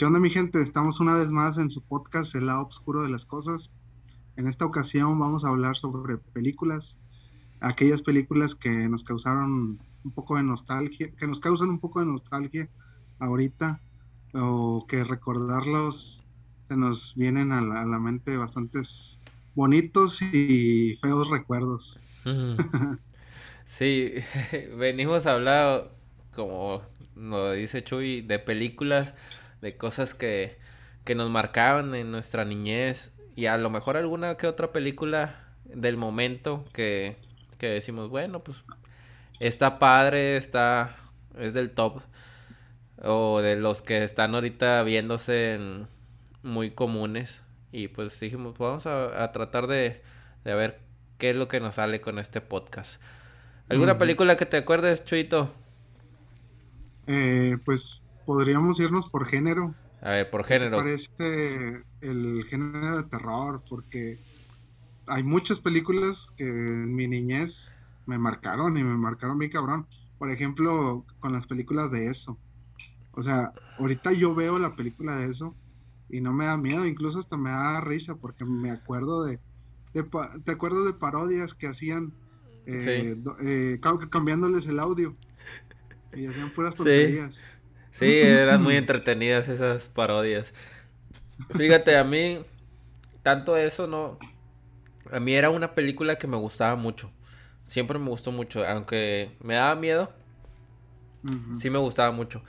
¿Qué onda mi gente? Estamos una vez más en su podcast El lado oscuro de las cosas. En esta ocasión vamos a hablar sobre películas, aquellas películas que nos causaron un poco de nostalgia, que nos causan un poco de nostalgia ahorita, o que recordarlos se nos vienen a la, mente bastantes bonitos y feos recuerdos. Sí, venimos a hablar, como nos dice Chuy, de películas de cosas que, que nos marcaban en nuestra niñez y a lo mejor alguna que otra película del momento que, que decimos, bueno, pues está padre, está, es del top o de los que están ahorita viéndose en muy comunes y pues dijimos, vamos a, tratar de, de ver qué es lo que nos sale con este podcast. ¿Alguna película que te acuerdes, Chuito? Eh, pues podríamos irnos por género. A ver, por género. Parece el género de terror, porque hay muchas películas que en mi niñez me marcaron y me marcaron mi cabrón. Por ejemplo, con las películas de eso. O sea, ahorita yo veo la película de eso y no me da miedo, incluso hasta me da risa porque me acuerdo de, te acuerdo de parodias que hacían eh, eh cambiándoles el audio y hacían puras tonterías. Sí, eran muy entretenidas esas parodias. Fíjate, a mí, tanto eso no... A mí era una película que me gustaba mucho. Siempre me gustó mucho, aunque me daba miedo. Sí me gustaba mucho.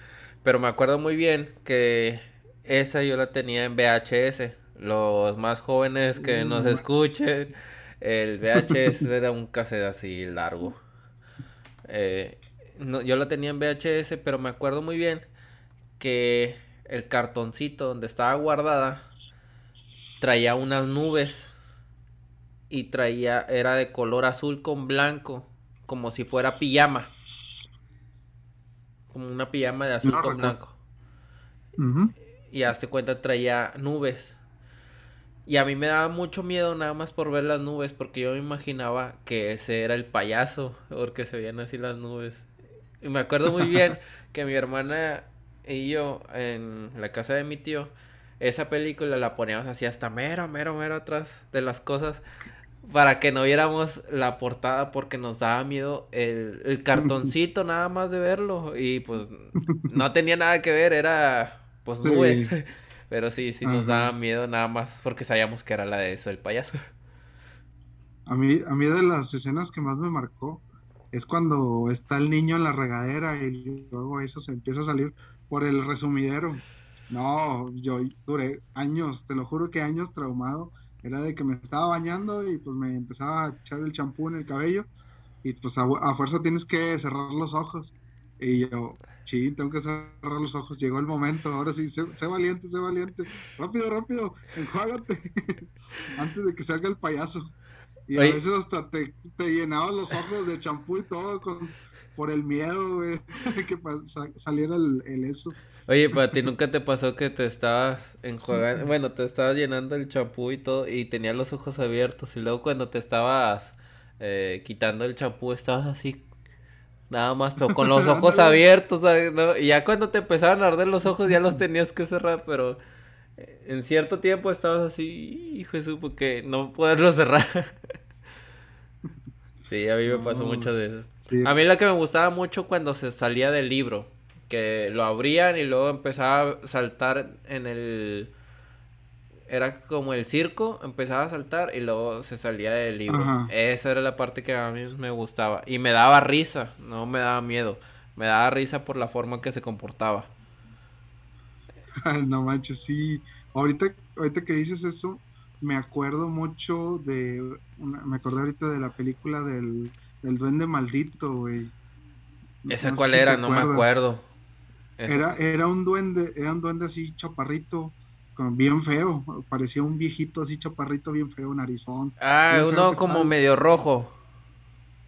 Pero me acuerdo muy bien que esa yo la tenía en VHS. Los más jóvenes que nos escuchen, el VHS era un cassette así largo. Eh, yo la tenía en VHS, pero me acuerdo muy bien que el cartoncito donde estaba guardada traía unas nubes y traía era de color azul con blanco, como si fuera pijama. Como una pijama de azul con blanco. Y hazte cuenta traía nubes. Y a mí me daba mucho miedo nada más por ver las nubes, porque yo me imaginaba que ese era el payaso, porque se veían así las nubes. Y me acuerdo muy bien que mi hermana y yo en la casa de mi tío, esa película la poníamos así hasta mero, mero, mero atrás de las cosas para que no viéramos la portada porque nos daba miedo el, cartoncito nada más de verlo y pues no tenía nada que ver, era pues nubes. Pero sí, sí nos daba miedo nada más porque sabíamos que era la de eso, el payaso. A mí, a mí de las escenas que más me marcó es cuando está el niño en la regadera y luego eso se empieza a salir por el resumidero. No, yo duré años, te lo juro que años traumado. Era de que me estaba bañando y pues me empezaba a echar el champú en el cabello y pues a, fuerza tienes que cerrar los ojos. Y yo, sí, tengo que cerrar los ojos. Llegó el momento, ahora sí, sé, valiente, sé valiente. Rápido, rápido, enjuágate antes de que salga el payaso. Y a veces hasta te, te llenaba los ojos de champú y todo con por el miedo, güey, que saliera el, eso. Oye, para ti nunca te pasó que te estabas enjuagando, bueno, te estabas llenando el champú y todo y tenías los ojos abiertos y luego cuando te estabas eh, quitando el champú estabas así nada más, pero con los ojos abiertos. Y ya cuando te empezaban a arder los ojos ya los tenías que cerrar, pero en cierto tiempo estabas así, hijo de su, porque no poderlo cerrar. Sí, a mí me pasó muchas veces. A mí la que me gustaba mucho cuando se salía del libro, que lo abrían y luego empezaba a saltar en el... Era como el circo, empezaba a saltar y luego se salía del libro. Esa era la parte que a mí me gustaba. Y me daba risa, no me daba miedo. Me daba risa por la forma que se comportaba. no manches, sí. Ahorita, ahorita que dices eso, me acuerdo mucho de, me acordé ahorita de la película del, Duende Maldito, güey. ¿Esa cuál era? no me acuerdo. Era, era un duende, era un duende así chaparrito, bien feo, parecía un viejito así chaparrito, bien feo, narizón. Ah, uno como medio rojo.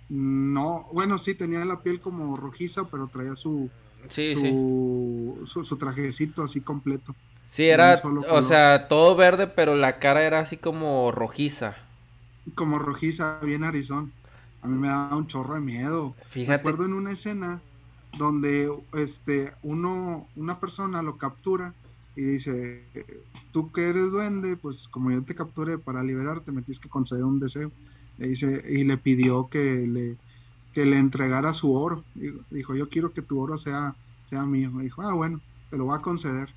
No, bueno, sí, tenía la piel como rojiza, pero traía su, sí, su, su trajecito así completo. Sí, era, o sea, todo verde, pero la cara era así como rojiza. Como rojiza, bien arizón. A mí me daba un chorro de miedo. Fíjate. Me acuerdo en una escena donde este uno una persona lo captura y dice, tú que eres duende, pues como yo te capturé para liberarte, me tienes que conceder un deseo. Le dice, y le pidió que le, que le entregara su oro. Dijo, yo quiero que tu oro sea, sea mío. Me dijo, ah, bueno, te lo voy a conceder.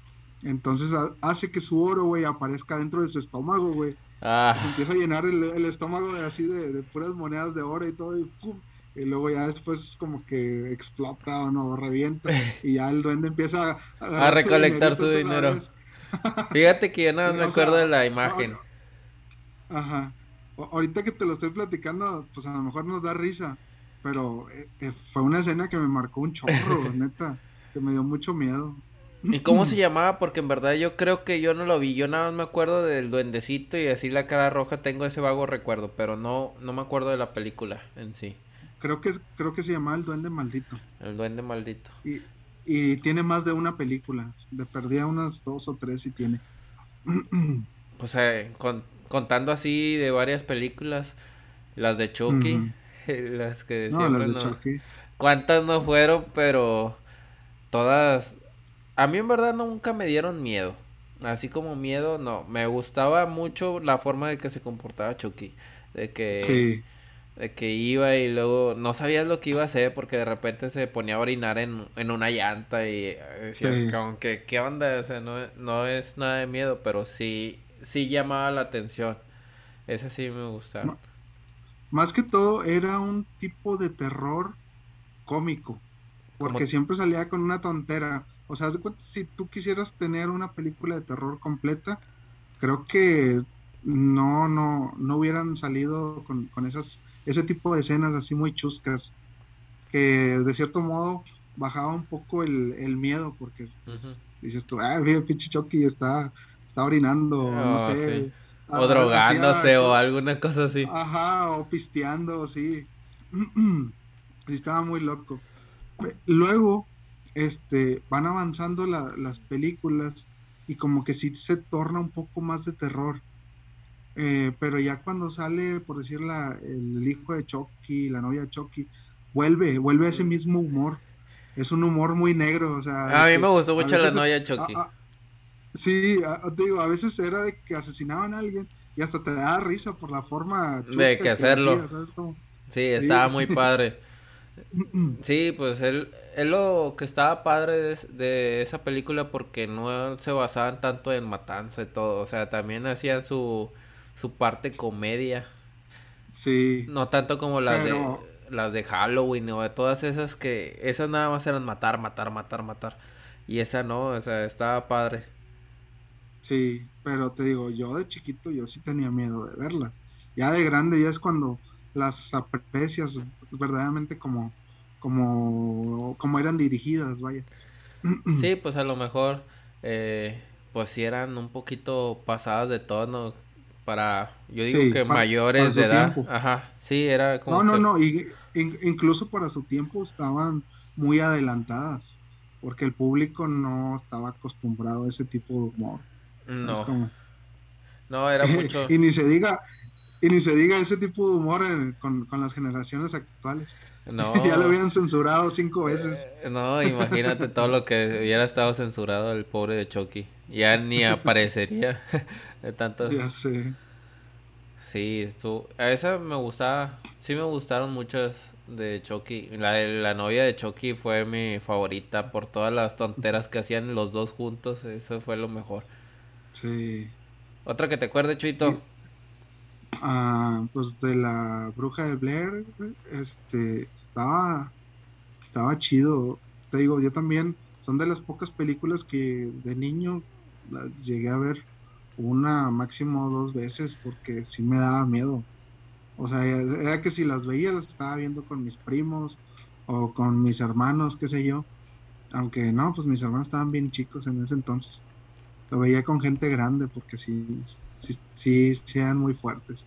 Entonces hace que su oro, güey, aparezca dentro de su estómago, güey. Ah. Se empieza a llenar el, estómago de así de, puras monedas de oro y todo, y, luego ya después como que explota o no, revienta, y ya el duende empieza a, recolectar su dinero. Fíjate que yo no me acuerdo de la imagen. Ajá. ahorita que te lo estoy platicando, pues a lo mejor nos da risa, pero eh, eh, fue una escena que me marcó un chorro, neta, que me dio mucho miedo. ¿Y cómo se llamaba? Porque en verdad yo creo que yo no lo vi. Yo nada más me acuerdo del duendecito y así la cara roja. Tengo ese vago recuerdo, pero no, no me acuerdo de la película en sí. Creo que, creo que se llamaba El Duende Maldito. El Duende Maldito. Y, y tiene más de una película. Le perdía unas dos o tres y tiene. o sea, contando así de varias películas, las de Chucky, las que no, las de Chucky. ¿Cuántas no fueron? Pero todas a mí en verdad nunca me dieron miedo. Así como miedo, no. Me gustaba mucho la forma de que se comportaba Chucky. De que, de que iba y luego no sabías lo que iba a hacer porque de repente se ponía a orinar en, una llanta y eh, decías como que, ¿qué onda? O sea, no, no es nada de miedo, pero sí, sí llamaba la atención. Ese sí me gustaba. Más que todo era un tipo de terror cómico. Porque siempre salía con una tontera. O sea, si tú quisieras tener una película de terror completa, creo que no, no, no hubieran salido con, esas, ese tipo de escenas así muy chuscas, que de cierto modo bajaba un poco el, miedo, porque dices tú, ah, el pinche Chucky está, está orinando, no oh, O drogándose o alguna cosa así. Ajá, o pisteando, sí. sí, estaba muy loco. Luego, este, van avanzando las películas y como que sí se torna un poco más de terror. Eh, pero ya cuando sale, por decir, el hijo de Chucky, la novia de Chucky, vuelve, vuelve a ese mismo humor. Es un humor muy negro, o sea... A mí me gustó mucho la novia de Chucky. Sí, digo, a veces era de que asesinaban a alguien y hasta te da risa por la forma de que hacerlo. Sí, estaba muy padre. Sí, pues él, él lo que estaba padre de, esa película porque no se basaban tanto en matanza y todo, o sea, también hacían su, su parte comedia. Sí. No tanto como las de las de Halloween o de todas esas que esas nada más eran matar, matar, matar, matar. Y esa no, o sea, estaba padre. Sí, pero te digo, yo de chiquito yo sí tenía miedo de verlas. Ya de grande ya es cuando las aprecias verdaderamente como, como, como eran dirigidas, vaya. Sí, pues a lo mejor, eh, pues si eran un poquito pasadas de tono para, yo digo que mayores de edad. Ajá, sí, era como. No, no, no, y, incluso para su tiempo estaban muy adelantadas, porque el público no estaba acostumbrado a ese tipo de humor. No. No, era mucho. y ni se diga, y ni se diga ese tipo de humor con, las generaciones actuales. No. ya lo habían censurado cinco veces. Eh, no, imagínate todo lo que hubiera estado censurado el pobre de Chucky. Ya ni aparecería de tantas. Ya sé. Sí, a esa me gustaba, sí me gustaron muchas de Chucky. La, la novia de Chucky fue mi favorita por todas las tonteras que hacían los dos juntos. Eso fue lo mejor. Sí. Otra que te acuerdes, Chuito. Ah, pues de la bruja de Blair, este, estaba, estaba chido. Te digo, yo también, son de las pocas películas que de niño las llegué a ver una, máximo dos veces, porque sí me daba miedo. O sea, era que si las veía, las estaba viendo con mis primos o con mis hermanos, qué sé yo. Aunque no, pues mis hermanos estaban bien chicos en ese entonces. Lo veía con gente grande porque sí, sí, sí sean muy fuertes.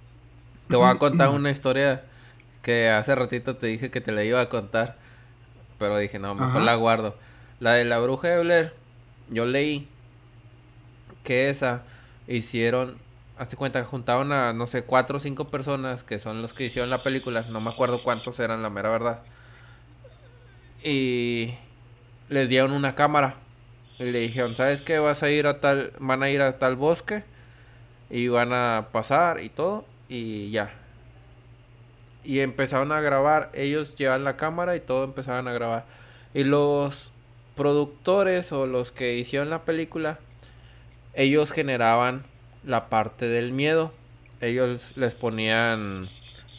Te voy a contar una historia que hace ratito te dije que te la iba a contar, pero dije, no, mejor la guardo. La de la bruja de Blair, yo leí que esa hicieron, hazte cuenta, juntaron a, no sé, cuatro o cinco personas que son los que hicieron la película, no me acuerdo cuántos eran, la mera verdad. Y les dieron una cámara Y le dijeron, ¿sabes qué? Vas a ir a tal, van a ir a tal bosque y van a pasar y todo y ya. Y empezaron a grabar, ellos llevan la cámara y todo empezaban a grabar. Y los productores o los que hicieron la película, ellos generaban la parte del miedo. Ellos les ponían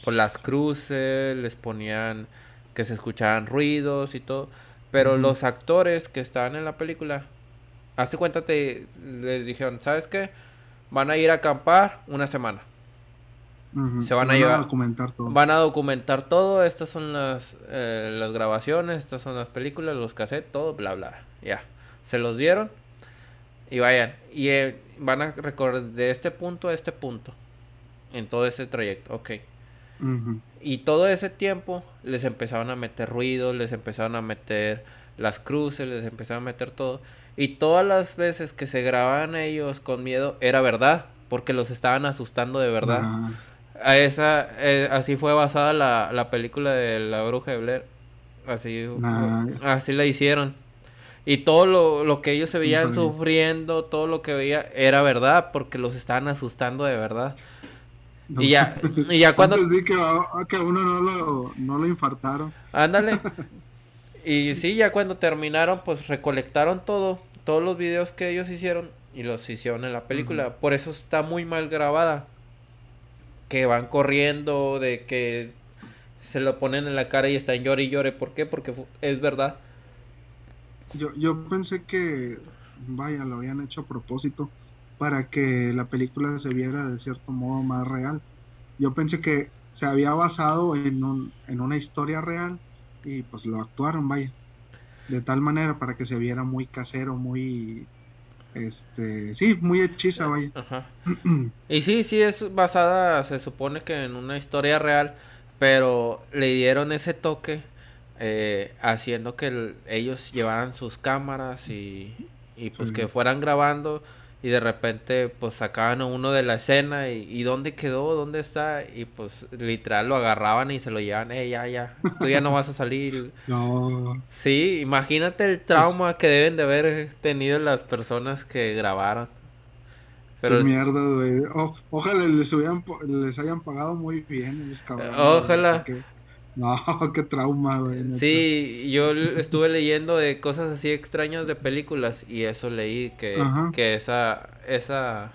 por las cruces, les ponían que se escuchaban ruidos y todo. Pero los actores que estaban en la película, hazte cuenta, te, les dijeron, ¿sabes qué? Van a ir a acampar una semana. Se van, a, a documentar todo. Van a documentar todo. Estas son las, eh, las grabaciones, estas son las películas, los cassettes, todo, bla, bla. Ya. Se los dieron. Y vayan. Y eh, van a recorrer de este punto a este punto. En todo ese trayecto. Ok. Y todo ese tiempo les empezaron a meter ruido, les empezaron a meter las cruces, les empezaron a meter todo. Y todas las veces que se grababan ellos con miedo era verdad, porque los estaban asustando de verdad. A esa, eh, así fue basada la, la, película de la bruja de Blair. Así, así la hicieron. Y todo lo, lo que ellos se veían sufriendo, todo lo que veía, era verdad, porque los estaban asustando de verdad. Y ya, y ya cuando... que, a, uno no lo, no lo infartaron. Ándale. y sí, ya cuando terminaron, pues recolectaron todo, todos los videos que ellos hicieron y los hicieron en la película. Por eso está muy mal grabada. Que van corriendo, de que se lo ponen en la cara y están llore y llore. ¿Por qué? Porque es verdad. Yo, yo pensé que, vaya, lo habían hecho a propósito para que la película se viera de cierto modo más real. Yo pensé que se había basado en, un, en una historia real y pues lo actuaron, vaya. De tal manera para que se viera muy casero, muy este, sí, muy hechiza, vaya. y sí, sí es basada, se supone que en una historia real, pero le dieron ese toque eh, haciendo que ellos llevaran sus cámaras y, y pues que fueran grabando y de repente pues sacaban a uno de la escena y, dónde quedó, dónde está y pues literal lo agarraban y se lo llevan, eh, ya, ya, tú ya no vas a salir. no. Sí, imagínate el trauma que deben de haber tenido las personas que grabaron. Pero mierda, güey. ojalá les, les hayan pagado muy bien los cabrones. Ojalá. No, qué trauma, güey. Sí, yo estuve leyendo de cosas así extrañas de películas y eso leí que, que esa, esa,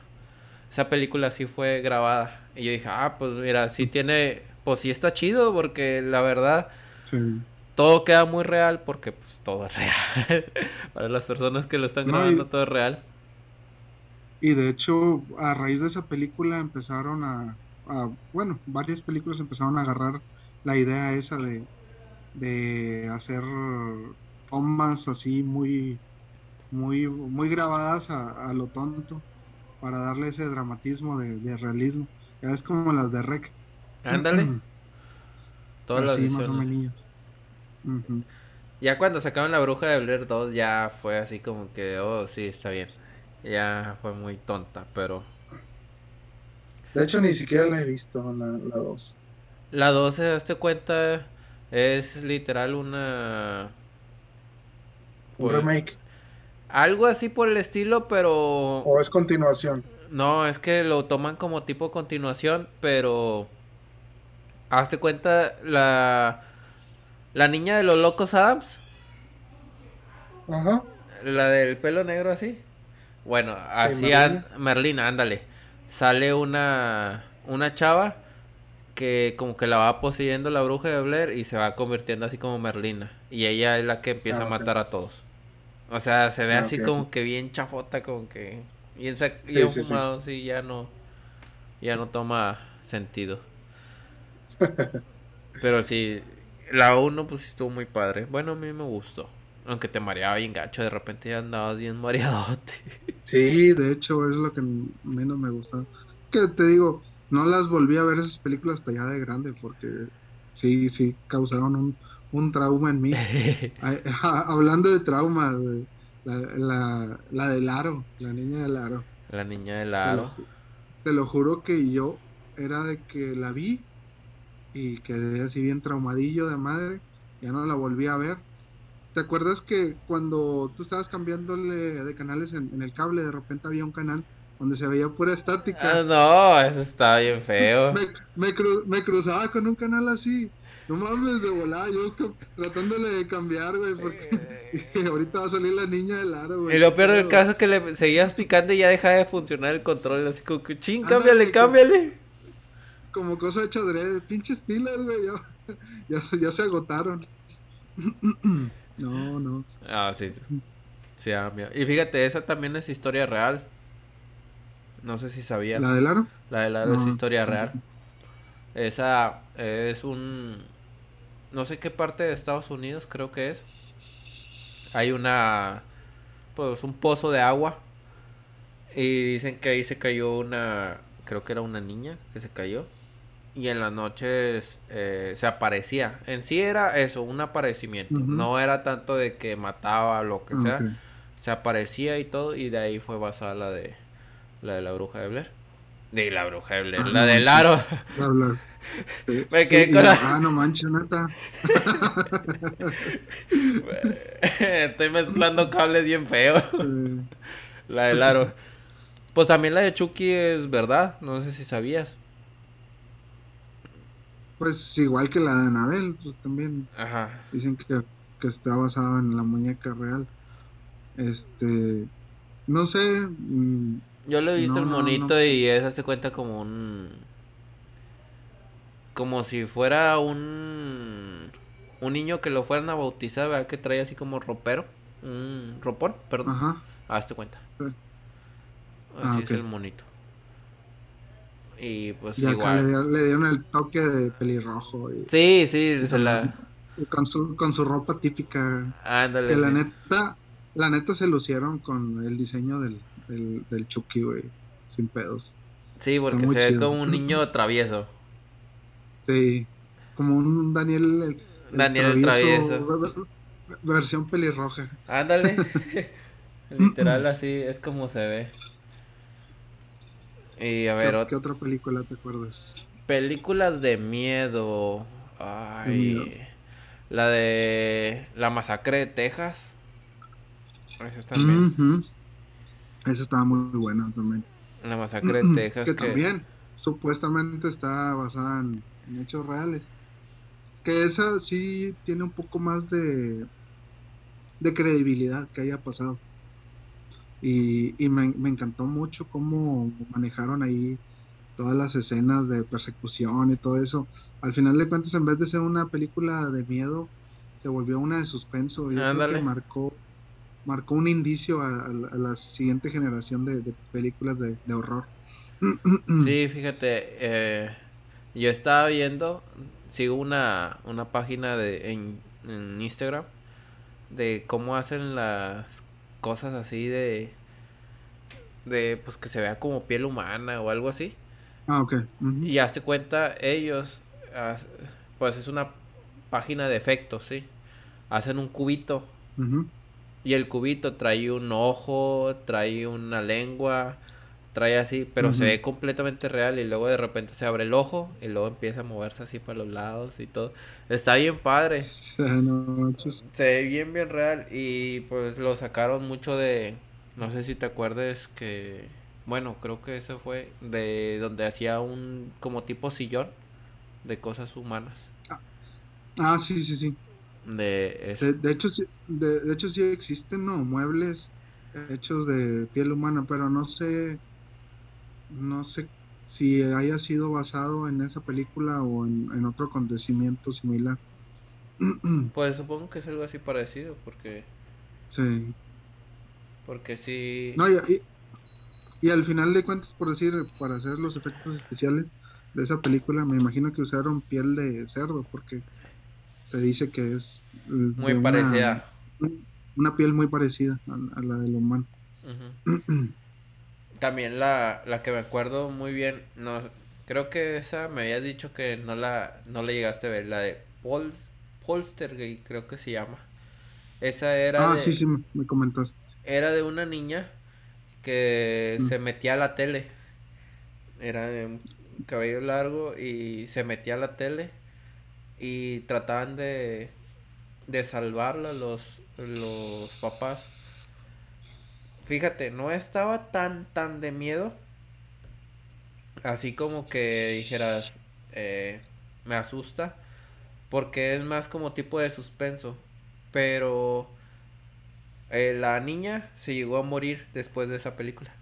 esa película sí fue grabada. Y yo dije, ah, pues mira, sí tiene, pues sí está chido porque la verdad todo queda muy real porque pues todo es real. Para las personas que lo están grabando todo es real. Y de hecho, a raíz de esa película empezaron a, a bueno, varias películas empezaron a agarrar la idea esa de, de hacer tomas así muy, muy, muy grabadas a, lo tonto para darle ese dramatismo de, realismo. Ya es como las de Rec. Ándale. Todas así, más o menos. Ya cuando sacaron la bruja de Blair 2 ya fue así como que, oh, sí, está bien. Ya fue muy tonta, pero... De hecho, ni siquiera la he visto, la 2. La 12, hazte cuenta, es literal una... Un pues, remake. Algo así por el estilo, pero... ¿O es continuación? No, es que lo toman como tipo continuación, pero... Hazte cuenta, la... La niña de los locos Adams. Ajá. La del pelo negro así. Bueno, así... Merlina, ándale. Sale una... Una chava que como que la va poseyendo la bruja de Blair y se va convirtiendo así como Merlina. Y ella es la que empieza a ah, matar a todos. O sea, se ve ah, así como que bien chafota, como que bien, fumado, sí, ya no ya no toma sentido. Pero sí, la 1 pues estuvo muy padre. Bueno, a mí me gustó. Aunque te mareaba bien gacho, de repente ya andabas bien mareadote. Sí, de hecho es lo que menos me gustó. Que te digo, no las volví a ver esas películas hasta ya de grande porque sí, sí, causaron un, un trauma en mí. Hablando de trauma, la, la, la, del aro, la niña del aro. La niña del aro. Te lo, juro que yo era de que la vi y quedé así bien traumadillo de madre, ya no la volví a ver. ¿Te acuerdas que cuando tú estabas cambiándole de canales en, el cable, de repente había un canal donde se veía pura estática? Ah, no, eso está bien feo. me, me, cruzaba con un canal así. No mames, de volada, yo tratándole de cambiar, güey, porque ahorita va a salir la niña del aro, güey. Y lo peor del caso es que le seguías picando y ya deja de funcionar el control, así como que, ching, cámbiale, cámbiale. Como cosa de pinches pilas, güey, ya, ya, se agotaron. no, no. Ah, sí. Sí, ah, Y fíjate, esa también es historia real. No sé si sabías. ¿La del aro? La del aro es historia real. Esa es un no sé qué parte de Estados Unidos creo que es. Hay una, pues un pozo de agua. Y dicen que ahí se cayó una, creo que era una niña que se cayó. Y en las noches eh, se aparecía. En sí era eso, un aparecimiento. No era tanto de que mataba o lo que sea. Se aparecía y todo. Y de ahí fue basada la de la, de la bruja de Blair. De la bruja de Blair, ah, la del aro. Me quedé con la... Ah, no manches, neta. Estoy mezclando cables bien feos. La del aro. Pues también la de Chucky es verdad. No sé si sabías. Pues igual que la de Anabel, pues también. Ajá. Dicen que, que está basada en la muñeca real. Este. No sé. Mm, Yo le he visto el monito y esa se cuenta como un como si fuera un un niño que lo fueran a bautizar, ¿verdad? Que trae así como ropero, un ropón, perdón. Ajá. Hazte cuenta. Ah, así es el monito. Y pues igual. Le, dieron el toque de pelirrojo. Y, sí, sí, se la... Y con su, con su ropa típica. Ándale. Que la neta, la neta se lucieron con el diseño del, del, del Chucky, güey. Sin pedos. Sí, porque se ve como un niño travieso. Sí, como un Daniel. Daniel el travieso. Versión pelirroja. Ándale. Literal así es como se ve. Y a ver. ¿Qué, otra película te acuerdas? Películas de miedo. Ay. La de. La masacre de Texas. Esa también. Esa estaba muy buena también. La masacre de Texas. que, también supuestamente está basada en en hechos reales. Que esa sí tiene un poco más de, de credibilidad que haya pasado. Y, me, encantó mucho cómo manejaron ahí todas las escenas de persecución y todo eso. Al final de cuentas, en vez de ser una película de miedo, se volvió una de suspenso. y marcó, marcó un indicio a, la siguiente generación de, películas de, de, horror. Sí, fíjate, eh, yo estaba viendo, sigo una, una página de, en, Instagram de cómo hacen las cosas así de, de, pues que se vea como piel humana o algo así. Ah, ok. Y hazte cuenta, ellos, pues es una página de efectos, ¿sí? Hacen un cubito. Y el cubito trae un ojo, trae una lengua, trae así, pero se ve completamente real y luego de repente se abre el ojo y luego empieza a moverse así para los lados y todo. Está bien padre. se ve bien, bien real y pues lo sacaron mucho de, no sé si te acuerdes que, bueno, creo que eso fue de donde hacía un como tipo sillón de cosas humanas. Ah, ah sí, sí, sí. De, de, hecho, sí, de, de hecho sí existen, ¿no? Muebles hechos de piel humana, pero no sé no sé si haya sido basado en esa película o en, otro acontecimiento similar. Pues supongo que es algo así parecido, porque... Sí. Porque sí... No, y, y, al final de cuentas, por decir, para hacer los efectos especiales de esa película, me imagino que usaron piel de cerdo, porque se dice que es... muy parecida. Una, piel muy parecida a, la del humano. También la, la que me acuerdo muy bien, no, creo que esa me habías dicho que no la, no la llegaste a ver, la de Polstergate, creo que se llama. Esa era. Ah, sí, sí, me comentaste. Era de una niña que mm. se metía a la tele. Era de un cabello largo y se metía a la tele y trataban de, de salvarla los, los papás. Fíjate, no estaba tan, tan de miedo. Así como que dijeras, eh, me asusta. Porque es más como tipo de suspenso. Pero eh, la niña se llegó a morir después de esa película.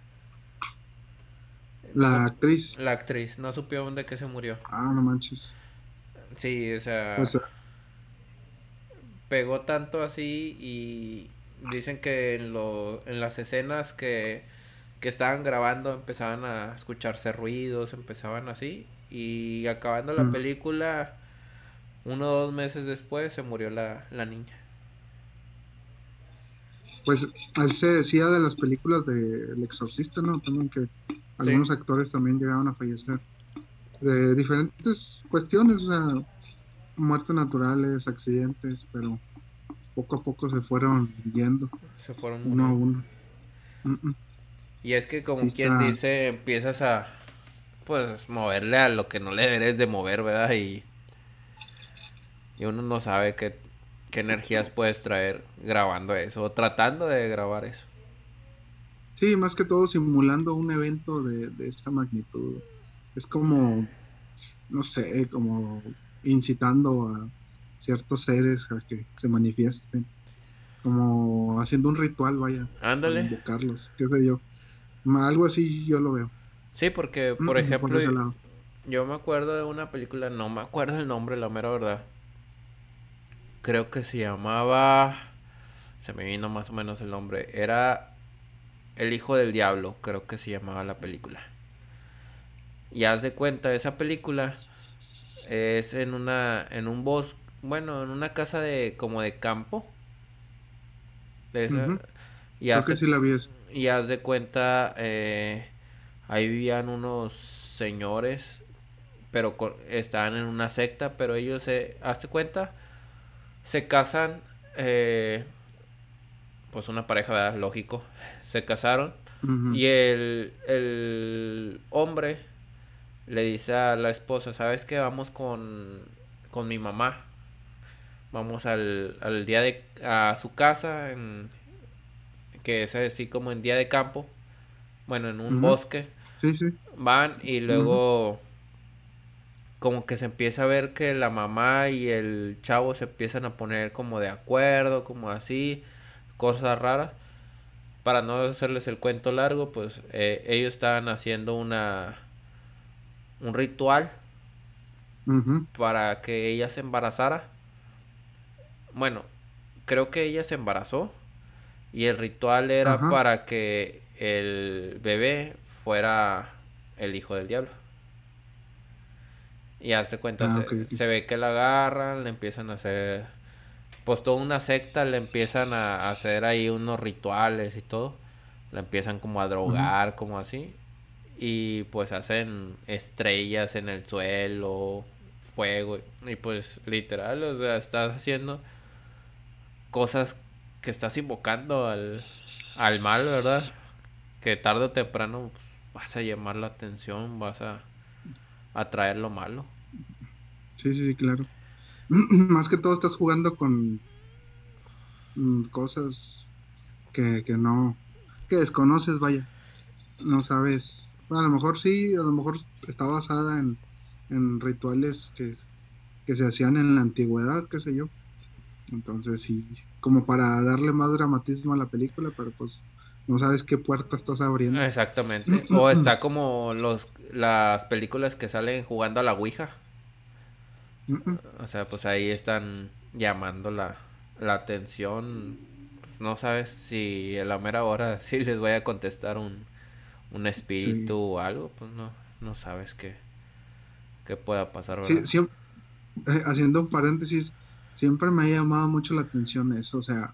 La actriz. La actriz, no supieron de qué se murió. Ah, no manches. Sí, o sea, pegó tanto así y dicen que en, lo, en las escenas que, que estaban grabando empezaban a escucharse ruidos, empezaban así y acabando la película, uno o dos meses después se murió la, la niña. Pues así se decía de las películas de El Exorcista, ¿no? También que algunos actores también llegaron a fallecer de diferentes cuestiones, o sea, muertes naturales, accidentes, pero poco a poco se fueron yendo. Se fueron uno a uno. Y es que como quien dice, empiezas a pues moverle a lo que no le debes de mover, ¿verdad? Y, y uno no sabe qué, qué energías puedes traer grabando eso o tratando de grabar eso. Sí, más que todo simulando un evento de, de esta magnitud. Es como, no sé, como incitando a ciertos seres a que se manifiesten. Como haciendo un ritual, vaya. Ándale. Invocarlos, qué sé yo. Algo así yo lo veo. Sí, porque, por ejemplo, yo me acuerdo de una película, no me acuerdo el nombre, la mera verdad. Creo que se llamaba. Se me vino más o menos el nombre. Era el hijo del diablo, creo que se llamaba la película. Y haz de cuenta, esa película es en una en un bosque, bueno, en una casa de como de campo. y haz que sí la vi Y haz de cuenta, eh, ahí vivían unos señores, pero estaban en una secta, pero ellos se, haz de cuenta, se casan, eh, pues una pareja, ¿verdad? Lógico, se casaron y el, el, hombre le dice a la esposa, ¿sabes qué? Vamos con, con mi mamá. Vamos al, al día de... a su casa, en, que es así como en día de campo. Bueno, en un bosque. Sí, sí. Van y luego... Como que se empieza a ver que la mamá y el chavo se empiezan a poner como de acuerdo, como así, cosas raras para no hacerles el cuento largo, pues eh, ellos estaban haciendo una un ritual para que ella se embarazara. Bueno, creo que ella se embarazó y el ritual era para que el bebé fuera el hijo del diablo. Y hace cuenta, ah, se, se, ve que la agarran, le empiezan a hacer pues toda una secta le empiezan a hacer ahí unos rituales y todo. Le empiezan como a drogar, como así. Y pues hacen estrellas en el suelo, fuego. Y pues literal, o sea, estás haciendo cosas que estás invocando al, al mal, ¿verdad? Que tarde o temprano pues, vas a llamar la atención, vas a atraer lo malo. Sí, sí, sí, claro. más que todo estás jugando con mm, cosas que, no, que desconoces, vaya. No sabes. A lo mejor sí, a lo mejor está basada en, rituales que, se hacían en la antigüedad, qué sé yo. Entonces sí, como para darle más dramatismo a la película, pero pues no sabes qué puerta estás abriendo. Exactamente. O está como los las películas que salen jugando a la Ouija. O sea, pues ahí están llamando la, la atención. Pues no sabes si a la mera hora sí les voy a contestar un, un espíritu o algo. Pues no, no sabes qué, qué pueda pasar. Eh, haciendo un paréntesis, siempre me ha llamado mucho la atención eso. O sea,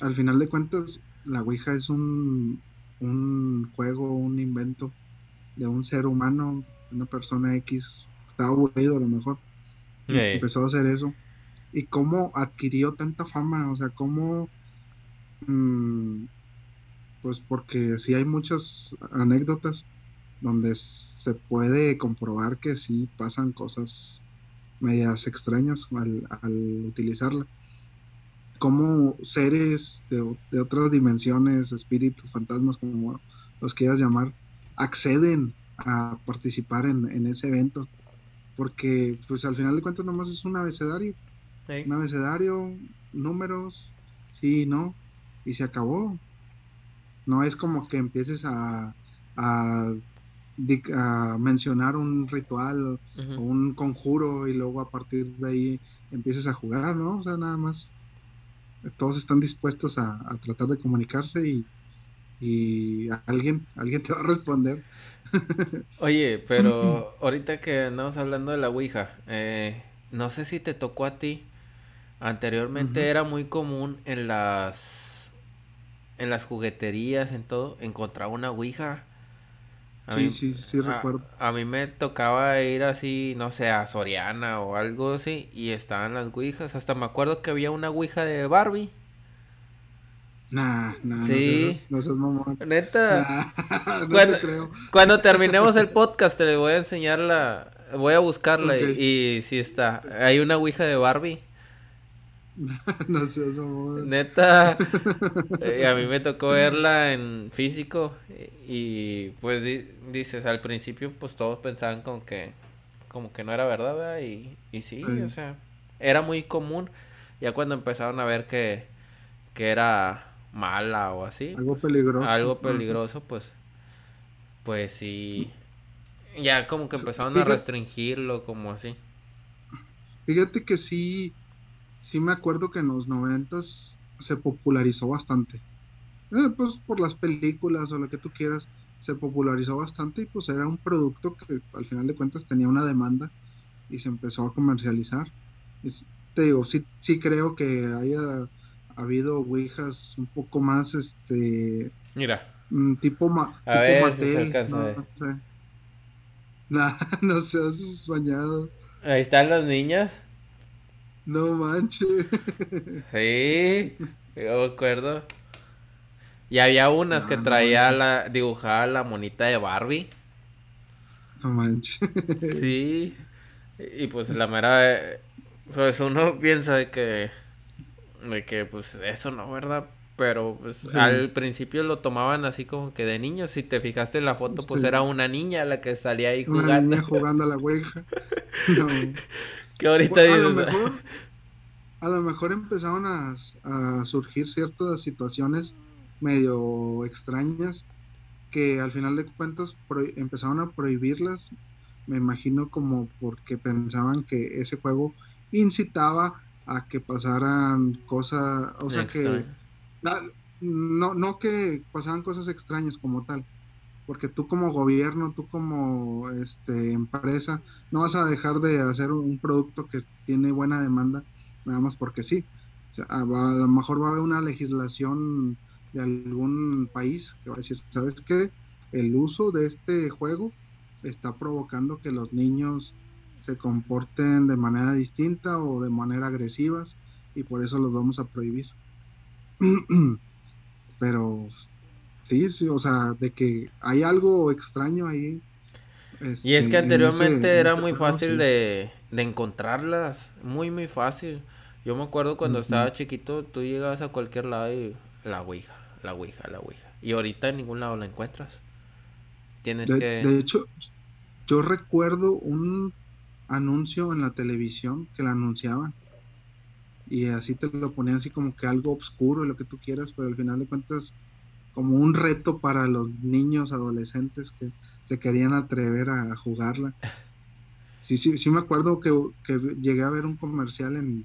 al final de cuentas, la Ouija es un, un juego, un invento de un ser humano, una persona X. Está aburrido a lo mejor empezó a hacer eso. Y cómo adquirió tanta fama, o sea, cómo... Mm, pues porque sí hay muchas anécdotas donde se puede comprobar que sí pasan cosas medias extrañas al, utilizarla. cómo seres de, otras dimensiones, espíritus, fantasmas, como los quieras llamar, acceden a participar en, ese evento. Porque, pues al final de cuentas, nomás es un abecedario. Un abecedario, números, sí, no, y se acabó. No es como que empieces a, a, mencionar un ritual o un conjuro y luego a partir de ahí empieces a jugar, ¿no? O sea, nada más todos están dispuestos a, tratar de comunicarse y, y alguien, alguien te va a responder. Oye, pero ahorita que andamos hablando de la Ouija, eh, no sé si te tocó a ti. Anteriormente era muy común en las en las jugueterías, en todo, encontrar una Ouija. sí, sí, sí, recuerdo. A mí me tocaba ir así, no sé, a Soriana o algo así, y estaban las Ouijas. Hasta me acuerdo que había una Ouija de Barbie. Nah, nah, sí. no seas, mamón. Neta. cuando, cuando terminemos el podcast te le voy a enseñar la... Voy a buscarla y, y sí está. Hay una Ouija de Barbie. no seas mamón. Neta. Eh, a mí me tocó verla en físico y, pues dices, al principio pues todos pensaban como que como que no era verdad, ¿verdad? Y, y sí, o sea, era muy común. Ya cuando empezaron a ver que, que era mala o así. Algo peligroso. Algo peligroso, pues, pues sí. Ya como que empezaron a restringirlo, como así. Fíjate que sí, sí me acuerdo que en los noventas se popularizó bastante. Eh, pues por las películas o lo que tú quieras, se popularizó bastante y pues era un producto que al final de cuentas tenía una demanda y se empezó a comercializar. te digo, sí, sí creo que haya habido ouijas un poco más, este... Mira. Mm, tipo, ma, a ver, Mattel, no, no, sé. no seas bañado. Ahí están las niñas. No manches. Sí, yo me acuerdo. Y había unas que traía la, dibujaba la monita de Barbie. No manches. Sí. Y pues la mera, pues uno piensa de que de que pues eso no, ¿verdad? Pero pues al principio lo tomaban así como que de niños. Si te fijaste en la foto, pues era una niña la que salía ahí jugando. Una niña jugando a la ouija. Que ahorita a, lo mejor, a lo mejor empezaron a, a surgir ciertas situaciones medio extrañas que al final de cuentas empezaron a prohibirlas. Me imagino como porque pensaban que ese juego incitaba a que pasaran cosas, o sea que no, no que pasaran cosas extrañas como tal, porque tú como gobierno, tú como este empresa, no vas a dejar de hacer un producto que tiene buena demanda, nada más porque sí. Sea, a, lo mejor va a haber una legislación de algún país que va a decir, ¿sabes qué? El uso de este juego está provocando que los niños se comporten de manera distinta o de manera agresivas y por eso los vamos a prohibir. Pero sí, sí, o sea, de que hay algo extraño ahí. y es que este, anteriormente era muy fácil de, de, encontrarlas, muy, muy fácil. Yo me acuerdo cuando estaba chiquito, tú llegabas a cualquier lado y la Ouija, la Ouija, la Ouija. Y ahorita en ningún lado la encuentras. Tienes que... De hecho, yo recuerdo un anuncio en la televisión que la anunciaban. Y así te lo ponían así como que algo oscuro, lo que tú quieras, pero al final de cuentas como un reto para los niños, adolescentes que se querían atrever a, jugarla. Sí, sí, sí me acuerdo que, llegué a ver un comercial en,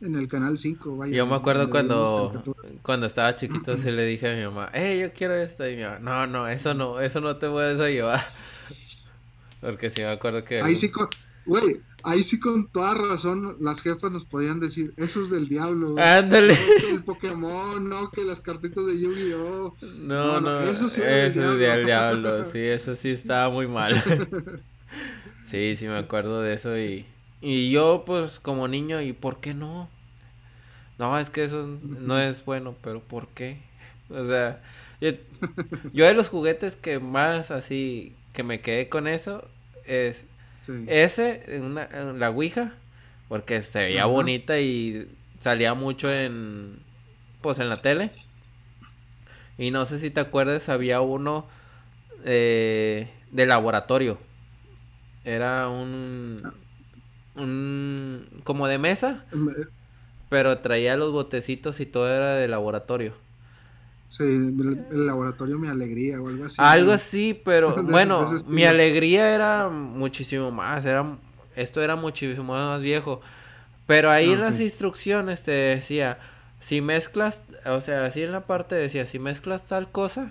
en el canal 5. yo me acuerdo cuando, cuando estaba chiquito se le dije a mi mamá, hey, yo quiero esto. Y mi mamá, no, no, eso no, eso no te puedes llevar. Porque sí me acuerdo que... Ahí sí, Güey, ahí sí con toda razón las jefas nos podían decir, eso es del diablo. Ándale. el Pokémon, no, que las cartitas de Yu-Gi-Oh. No, no, eso sí es del diablo. Sí, eso sí estaba muy mal. sí, sí me acuerdo de eso y, y yo pues como niño, ¿y por qué no? No, es que eso no es bueno, pero ¿por qué? O sea, yo, yo de los juguetes que más así que me quedé con eso es ese, una, la Ouija, porque se veía bonita y salía mucho en, pues en la tele. Y no sé si te acuerdas, había uno eh, de laboratorio. Era un, un, como de mesa, pero traía los botecitos y todo era de laboratorio. Sí, el, laboratorio Mi Alegría o algo así. Algo así, pero bueno, Mi Alegría era muchísimo más, era, esto era muchísimo más viejo. Pero ahí en las instrucciones te decía, si mezclas, o sea, así en la parte decía, si mezclas tal cosa,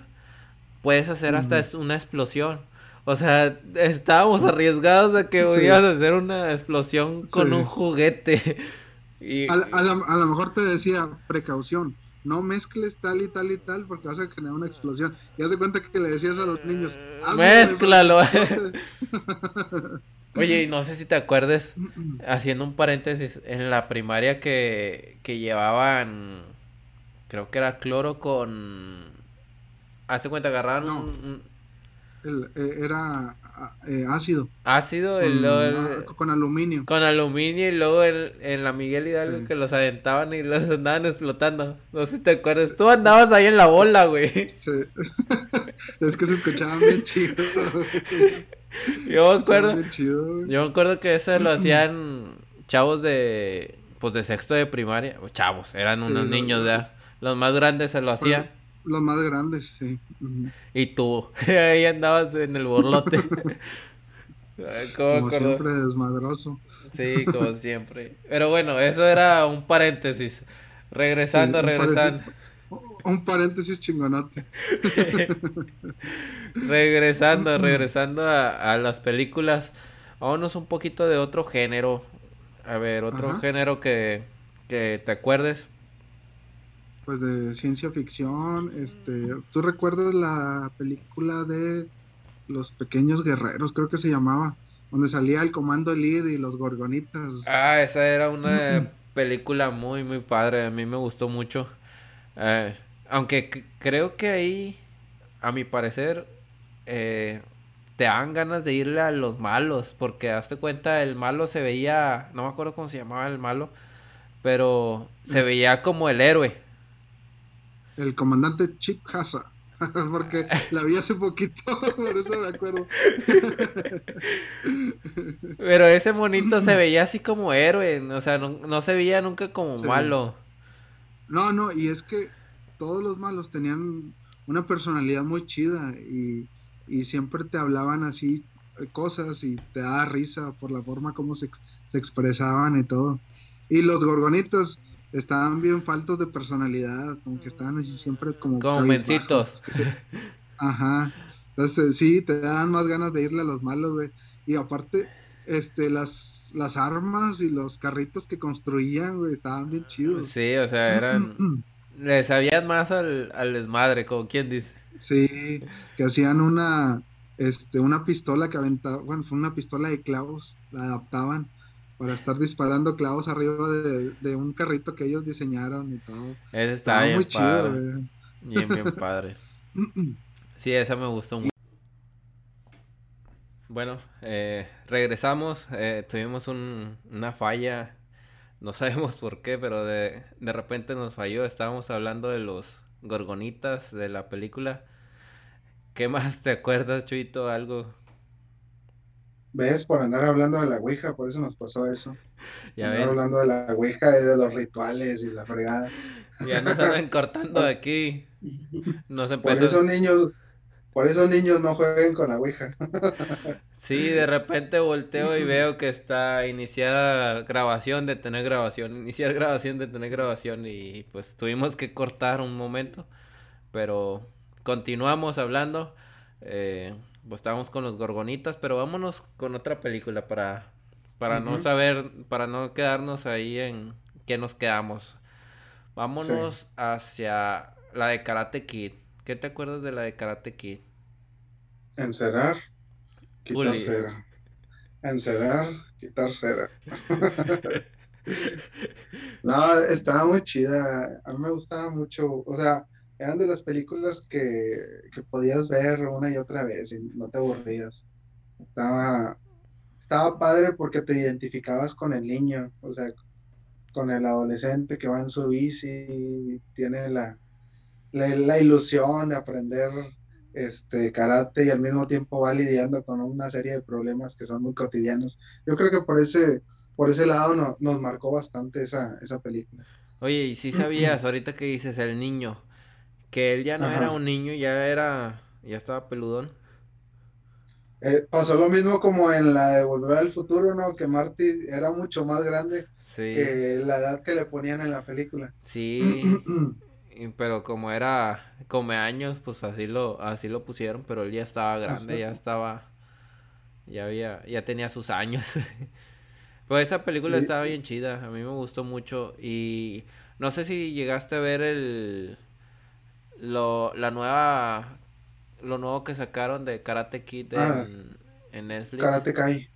puedes hacer hasta una explosión. O sea, estábamos arriesgados de que podías hacer una explosión con un juguete. y, a, lo mejor te decía precaución, no mezcles tal y tal y tal porque vas a generar una explosión. Y haz de cuenta que le decías a los niños, mézclalo. Oye, y no sé si te acuerdes, haciendo un paréntesis, en la primaria que, que llevaban, creo que era cloro con... Hazte cuenta, agarraban un, eh, era eh, ácido. Ácido, con, aluminio. Con aluminio y luego en la Miguel Hidalgo que los aventaban y los andaban explotando. No sé si te acuerdas. Tú andabas ahí en la bola, güey. es que se escuchaba bien chido. Yo me acuerdo. Yo me acuerdo que eso lo hacían chavos de. Pues de sexto de primaria. Chavos, eran unos niños ya. Los más grandes se lo hacían. Los más grandes, sí. Y tú, ahí andabas en el borlote. como siempre, desmadroso. Sí, como siempre. Pero bueno, eso era un paréntesis. Regresando, regresando. un paréntesis chingonote. regresando, regresando a, las películas. Vámonos un poquito de otro género. A ver, otro género que, que te acuerdes pues de ciencia ficción. Este, ¿tú recuerdas la película de Los Pequeños Guerreros? Creo que se llamaba, donde salía el Comando Lead y los Gorgonitas. Ah, esa era una película muy muy padre, a mí me gustó mucho. Eh, aunque creo que ahí, a mi parecer, eh, te dan ganas de irle a los malos, porque hazte cuenta, el malo se veía, no me acuerdo cómo se llamaba el malo, pero se veía como el héroe el comandante Chip Hassa. Porque la vi hace poquito, por eso me acuerdo. Pero ese monito se veía así como héroe, o sea, no, se veía nunca como malo. No, no, y es que todos los malos tenían una personalidad muy chida y, y siempre te hablaban así eh, cosas y te daba risa por la forma como se, se expresaban y todo. Y los gorgonitos, estaban bien faltos de personalidad, como que estaban así siempre como... Como mencitos. Ajá. Entonces, sí, te dan más ganas de irle a los malos, güey. Y aparte, este, las, las armas y los carritos que construían, güey, estaban bien chidos. Sí, o sea, eran... Le sabían más al, al desmadre, como quien dice. Sí, que hacían una, este, una pistola que aventaba, bueno, fue una pistola de clavos, la adaptaban para estar disparando clavos arriba de, un carrito que ellos diseñaron y todo. Ese está bien muy chido, Bien, bien padre. Sí, esa me gustó mucho. Bueno, eh, regresamos. Eh, tuvimos una falla. No sabemos por qué, pero de, de repente nos falló. Estábamos hablando de los gorgonitas de la película. ¿Qué más te acuerdas, Chuito? ¿Algo ¿Ves? Por andar hablando de la Ouija, por eso nos pasó eso. Ya andar hablando de la Ouija y de los rituales y la fregada. Ya nos andan cortando aquí. Nos empezó... Por eso niños, por eso niños no jueguen con la Ouija. Sí, de repente volteo y veo que está iniciada grabación, de tener grabación, iniciar grabación, de tener grabación y pues tuvimos que cortar un momento, pero continuamos hablando. Eh, pues estábamos con los gorgonitas, pero vámonos con otra película para, para no saber, para no quedarnos ahí en qué nos quedamos. Vámonos hacia la de Karate Kid. ¿Qué te acuerdas de la de Karate Kid? Encerrar, quitar cera. Encerrar, quitar cera. no, estaba muy chida. A mí me gustaba mucho. O sea, eran de las películas que, podías ver una y otra vez y no te aburrías. Estaba, estaba padre porque te identificabas con el niño, o sea, con el adolescente que va en su bici y tiene la, la, ilusión de aprender este karate y al mismo tiempo va lidiando con una serie de problemas que son muy cotidianos. Yo creo que por ese, por ese lado no, nos marcó bastante esa, esa película. Oye, y si sabías, ahorita que dices el niño, que él ya no era un niño, ya era, ya estaba peludón. Eh, pasó lo mismo como en la de Volver al Futuro, ¿no? Que Marty era mucho más grande que la edad que le ponían en la película. Sí. pero como era come años, pues así lo, así lo pusieron, pero él ya estaba grande, ya estaba, ya había, ya tenía sus años. pues esa película estaba bien chida, a mí me gustó mucho y no sé si llegaste a ver el, lo, la nueva, lo nuevo que sacaron de Karate Kid ah. en, Netflix. Karate Kai.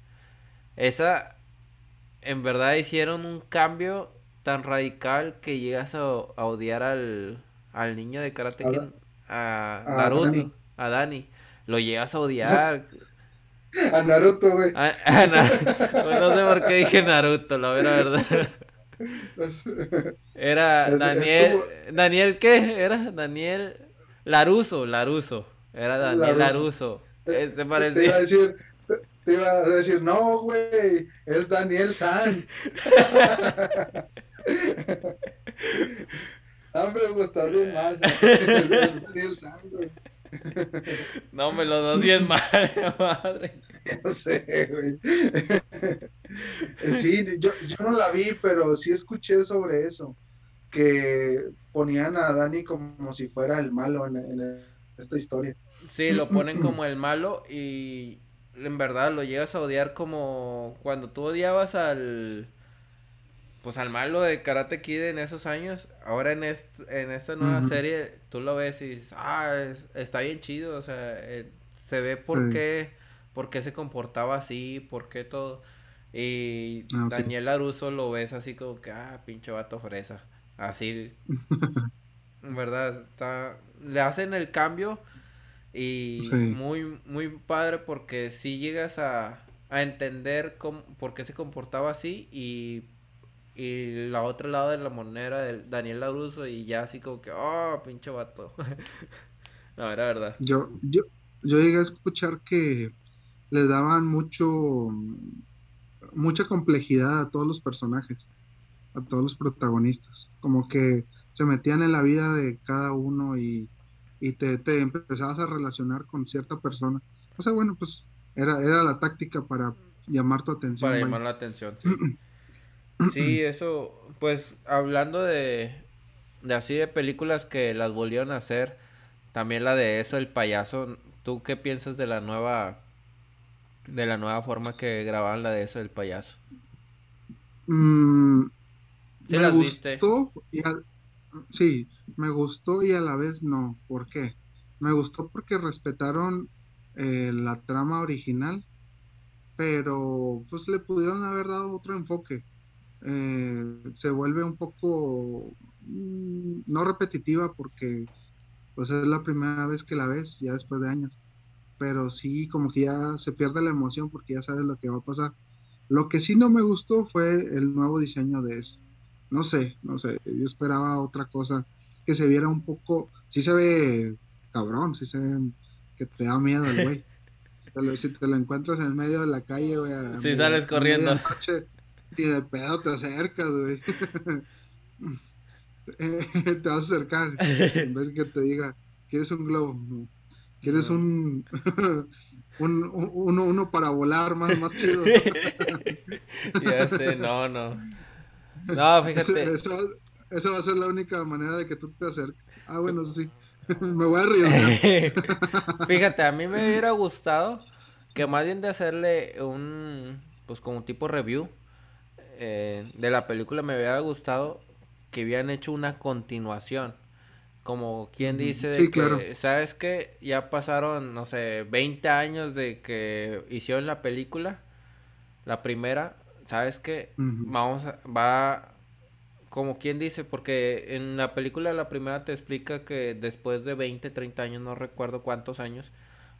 Esa, en verdad hicieron un cambio tan radical que llegas a, odiar al, al niño de Karate Kid, a, Naruto, a Dani. Lo llegas a odiar. a Naruto, güey. no sé por qué dije Naruto, la verdad. Era Daniel. ¿Daniel qué? Era Daniel Laruso, Laruso. Era Daniel Laruso. Se parecía te iba a decir, no, güey, es Daniel San. Hombre, me gustó bien mal. Es Daniel San, güey. No, me lo das bien mal, madre. No sé, güey. Sí, yo, yo no la vi, pero sí escuché sobre eso. Que ponían a Dani como si fuera el malo en, en esta historia. Sí, lo ponen como el malo y en verdad lo llegas a odiar como cuando tú odiabas al pues al malo de Karate Kid en esos años, ahora en en esta nueva serie tú lo ves y dices, ah, está bien chido, o sea, eh, se ve por qué por qué se comportaba así, por qué todo. Y ah, Daniel Aruso lo ves así como que, ah, pinche vato fresa. Así, verdad, está, le hacen el cambio y muy, muy padre porque si llegas a, a entender cómo, por qué se comportaba así y, y la otra lado de la moneda del Daniel Laruso y ya así como que, oh, pinche vato. no, era verdad. Yo, yo, yo llegué a escuchar que le daban mucho, mucha complejidad a todos los personajes, a todos los protagonistas. Como que se metían en la vida de cada uno y y te, te, empezabas a relacionar con cierta persona. O sea, bueno, pues era, era la táctica para llamar tu atención. Para llamar la atención, sí. sí, eso, pues hablando de, de así de películas que las volvieron a hacer, también la de eso, el payaso, ¿tú qué piensas de la nueva, de la nueva forma que grababan la de eso, el payaso? Mm, ¿Sí me gustó Y sí, me gustó y a la vez no. ¿Por qué? Me gustó porque respetaron eh, la trama original, pero pues le pudieron haber dado otro enfoque. Eh, se vuelve un poco mm, no repetitiva porque pues es la primera vez que la ves ya después de años pero sí como que ya se pierde la emoción porque ya sabes lo que va a pasar lo que sí no me gustó fue el nuevo diseño de eso no sé, no sé, yo esperaba otra cosa que se viera un poco, sí se ve cabrón, sí se ve que te da miedo el güey. Si te, lo, encuentras en medio de la calle, güey. Si sales corriendo. Y de pedo te acercas, güey. te vas a acercar en vez que te diga, ¿quieres un globo? ¿Quieres un, un, uno, uno para volar más, más chido? ya sé, no, no. No, fíjate. esa va a ser la única manera de que tú te acerques. Ah, bueno, sí. me voy a reír. fíjate, a mí me hubiera gustado que más bien de hacerle un, pues como tipo review eh, de la película, me hubiera gustado que hubieran hecho una continuación. Como quien dice de que, ¿sabes qué? Ya pasaron, no sé, 20 años de que hicieron la película, la primera, ¿sabes qué? Vamos a, va, como quien dice, porque en la película la primera te explica que después de 20, 30 años, no recuerdo cuántos años,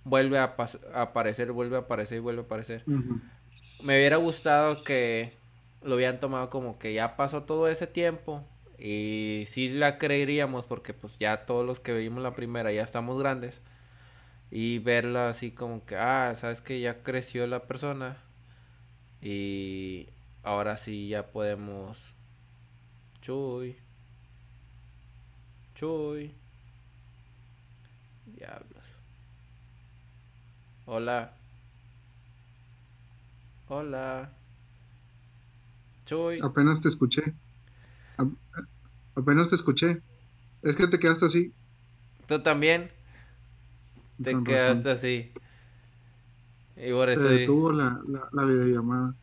vuelve a, aparecer, vuelve a aparecer y vuelve a aparecer. Me hubiera gustado que lo habían tomado como que ya pasó todo ese tiempo y sí la creeríamos porque pues ya todos los que vimos la primera ya estamos grandes y verla así como que, ah, sabes que ya creció la persona y ahora sí ya podemos... Chuy. Chuy. Diablos. Hola. Hola. Chuy. Apenas te escuché. Apenas te escuché. Es que te quedaste así. ¿Tú también? Te quedaste así. Y por eso. Se detuvo la, la, la videollamada.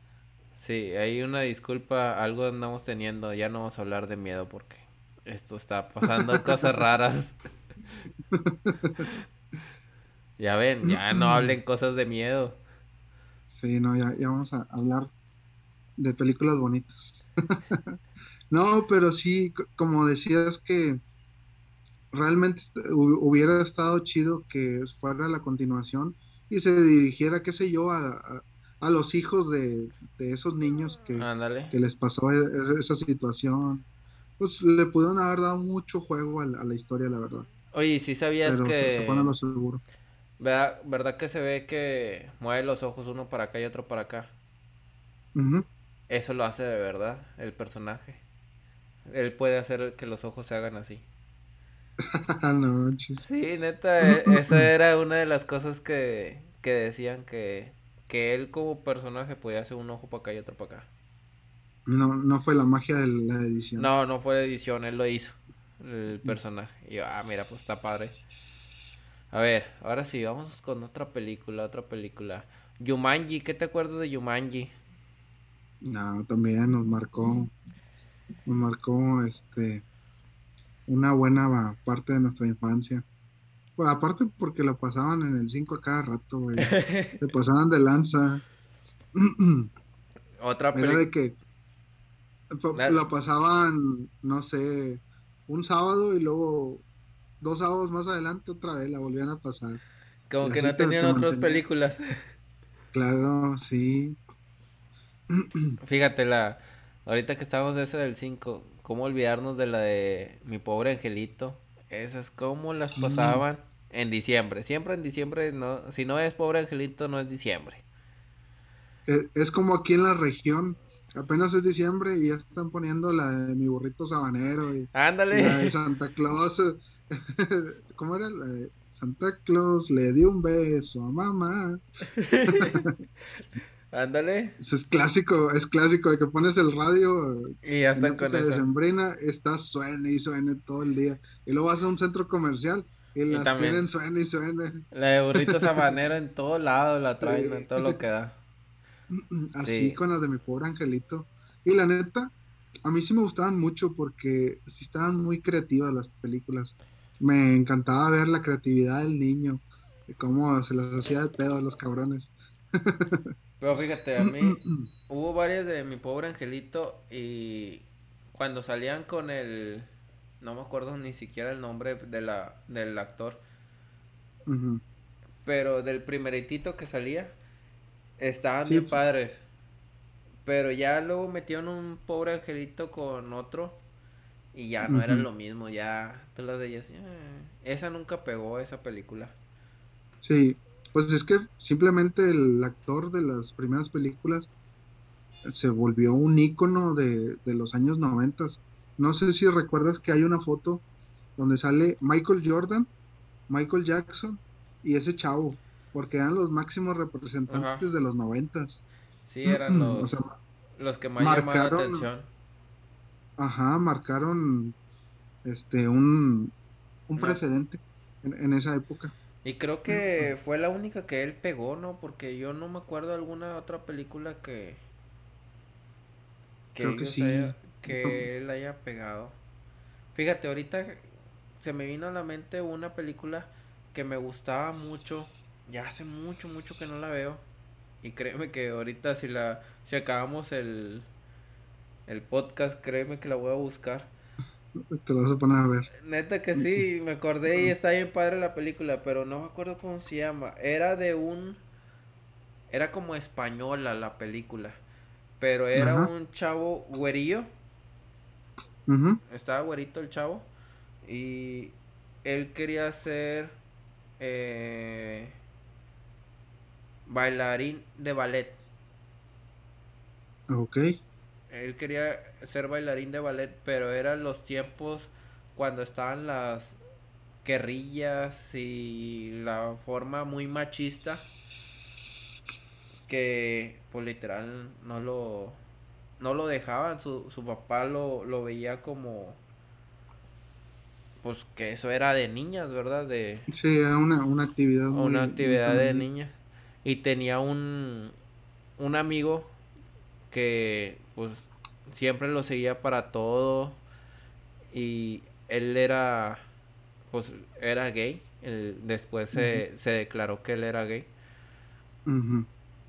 Sí, hay una disculpa, algo andamos teniendo. Ya no vamos a hablar de miedo porque esto está pasando cosas raras. ya ven, ya no hablen cosas de miedo. Sí, no, ya, ya vamos a hablar de películas bonitas. no, pero sí, como decías que realmente hubiera estado chido que fuera la continuación y se dirigiera, qué sé yo, a, a, los hijos de, esos niños que, que les pasó e, esa situación. Pues le pudieron haber dado mucho juego a la, historia, la verdad. Oye, si sabías que... Se, seguro. ¿Verdad, ¿Verdad que se ve que mueve los ojos uno para acá y otro para acá? Eso lo hace de verdad el personaje. Él puede hacer que los ojos se hagan así. no, Sí, neta, e, esa era una de las cosas que, que decían que, que él como personaje podía hacer un ojo para acá y otro para acá. No, no fue la magia de la edición. No, no fue la edición, él lo hizo, el personaje. Y yo, ah, mira, pues está padre. A ver, ahora sí, vamos con otra película, otra película. Yumanji, ¿qué te acuerdas de Yumanji? No, también nos marcó, nos marcó, este, una buena parte de nuestra infancia. Bueno, aparte porque la pasaban en el 5 a cada rato, güey. Se pasaban de lanza. Otra película. de que la pasaban, no sé, un sábado y luego dos sábados más adelante otra vez la volvían a pasar. Como que no tenían otras películas. Claro, sí. Fíjate, la ahorita que estamos de ese del 5, ¿cómo olvidarnos de la de Mi Pobre Angelito? Esas, ¿cómo las pasaban en diciembre? Siempre en diciembre, no, si no es Pobre Angelito, no es diciembre. Es, es como aquí en la región, apenas es diciembre y ya están poniendo la de mi burrito sabanero y Ándale. la de Santa Claus. ¿Cómo era? La de Santa Claus le dio un beso a mamá. Ándale. Es clásico, es clásico de que pones el radio y ya están con eso. de sembrina, está suene y suene todo el día. Y luego vas a un centro comercial y, las tienen suene y suene. La de burrito sabanero en todo lado la traen, en todo lo que da. Así con las de mi pobre angelito. Y la neta, a mí sí me gustaban mucho porque sí estaban muy creativas las películas. Me encantaba ver la creatividad del niño, de cómo se las hacía de pedo a los cabrones. Pero fíjate, a mí hubo varias de mi pobre angelito y cuando salían con el no me acuerdo ni siquiera el nombre de la del actor. Pero del primeritito que salía Estaban bien padres. Pero ya luego metieron un pobre angelito con otro. Y ya no era lo mismo. Ya te las ellas. Ah, esa nunca pegó esa película. Sí. Pues es que simplemente el actor de las primeras películas se volvió un ícono de, de los años noventas. No sé si recuerdas que hay una foto donde sale Michael Jordan, Michael Jackson y ese chavo porque eran los máximos representantes de los noventas. Sí, eran los, los que más llamaron la atención. Ajá, marcaron este un, un precedente en, esa época. Y creo que fue la única que él pegó, ¿no? Porque yo no me acuerdo de alguna otra película que que, creo que, sí. que él haya pegado. Fíjate, ahorita se me vino a la mente una película que me gustaba mucho ya hace mucho, mucho que no la veo. Y créeme que ahorita si la, si acabamos el, el podcast, créeme que la voy a buscar. Te la vas a poner a ver. Neta que sí, me acordé y está bien padre la película, pero no me acuerdo cómo se llama. Era de un... Era como española la película. pero era un chavo güerillo. Estaba güerito el chavo. Y él quería ser eh, bailarín de ballet. Ok. Él quería ser bailarín de ballet, pero eran los tiempos cuando estaban las guerrillas y la forma muy machista que pues literal no lo no lo dejaban. Su, su papá lo, lo veía como pues que eso era de niñas verdad de sí era una, una actividad una actividad de niñas y tenía un un amigo que pues siempre lo seguía para todo y él era pues era gay. Después se, se, declaró que él era gay.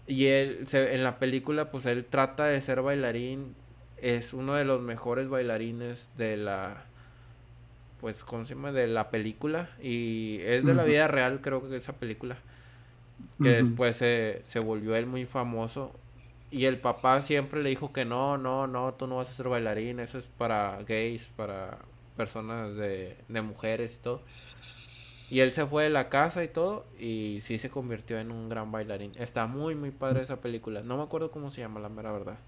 Y él en la película pues él trata de ser bailarín. Es uno de los mejores bailarines de la pues cómo se llama de la película. Y es de la vida real creo que esa película. Que después se, se volvió él muy famoso y el papá siempre le dijo que no, no, no, tú no vas a ser bailarín, eso es para gays, para personas de, de mujeres y todo. Y él se fue de la casa y todo y sí se convirtió en un gran bailarín. Está muy, muy padre esa película. No me acuerdo cómo se llama, la mera verdad.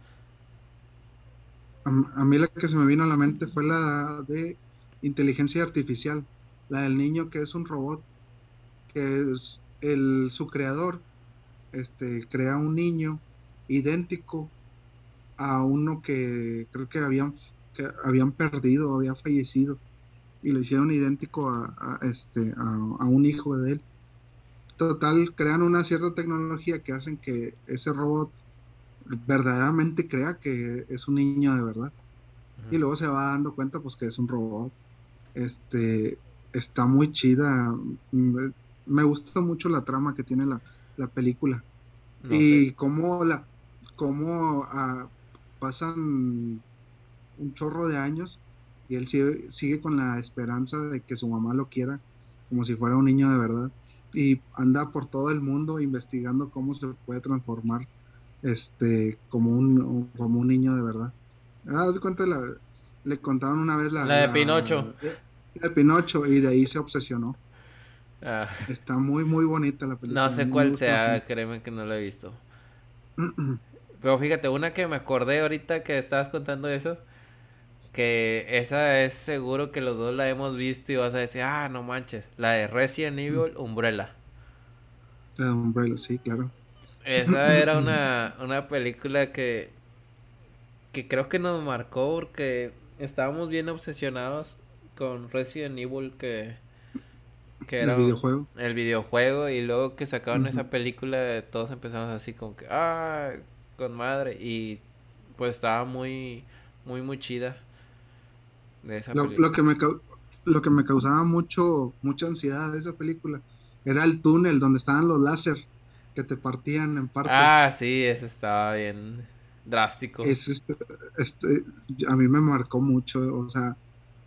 A, mí la que se me vino a la mente fue la de inteligencia artificial. La del niño que es un robot. Que es el, su creador este, crea un niño idéntico a uno que creo que habían, que habían perdido, había fallecido, y lo hicieron idéntico a, este, a, un hijo de él. Total, crean una cierta tecnología que hacen que ese robot verdaderamente crea que es un niño de verdad. Y luego se va dando cuenta pues que es un robot. Este está muy chida. Me, gusta mucho la trama que tiene la, película. y cómo la, cómo ah, pasan un chorro de años y él sigue, sigue, con la esperanza de que su mamá lo quiera como si fuera un niño de verdad y anda por todo el mundo investigando cómo se puede transformar este como un como un niño de verdad. Ah, cuenta le contaron una vez la, la de Pinocho. La de Pinocho y de ahí se obsesionó. Ah. Está muy muy bonita la película. No sé cuál sea, créeme que no la he visto. Pero fíjate, una que me acordé ahorita que estabas contando eso, que esa es seguro que los dos la hemos visto y vas a decir, ah, no manches, la de Resident Evil Umbrella. La Umbrella, sí, claro. Esa era una, una película que, que creo que nos marcó porque estábamos bien obsesionados con Resident Evil que, que era el videojuego. El videojuego y luego que sacaron esa película todos empezamos así como que, ah, con madre y pues estaba muy, muy, muy chida. De esa lo, lo, que me lo que me causaba mucho, mucha ansiedad de esa película era el túnel donde estaban los láser que te partían en partes. Ah, sí, ese estaba bien drástico. Es este, este, a mí me marcó mucho, o sea,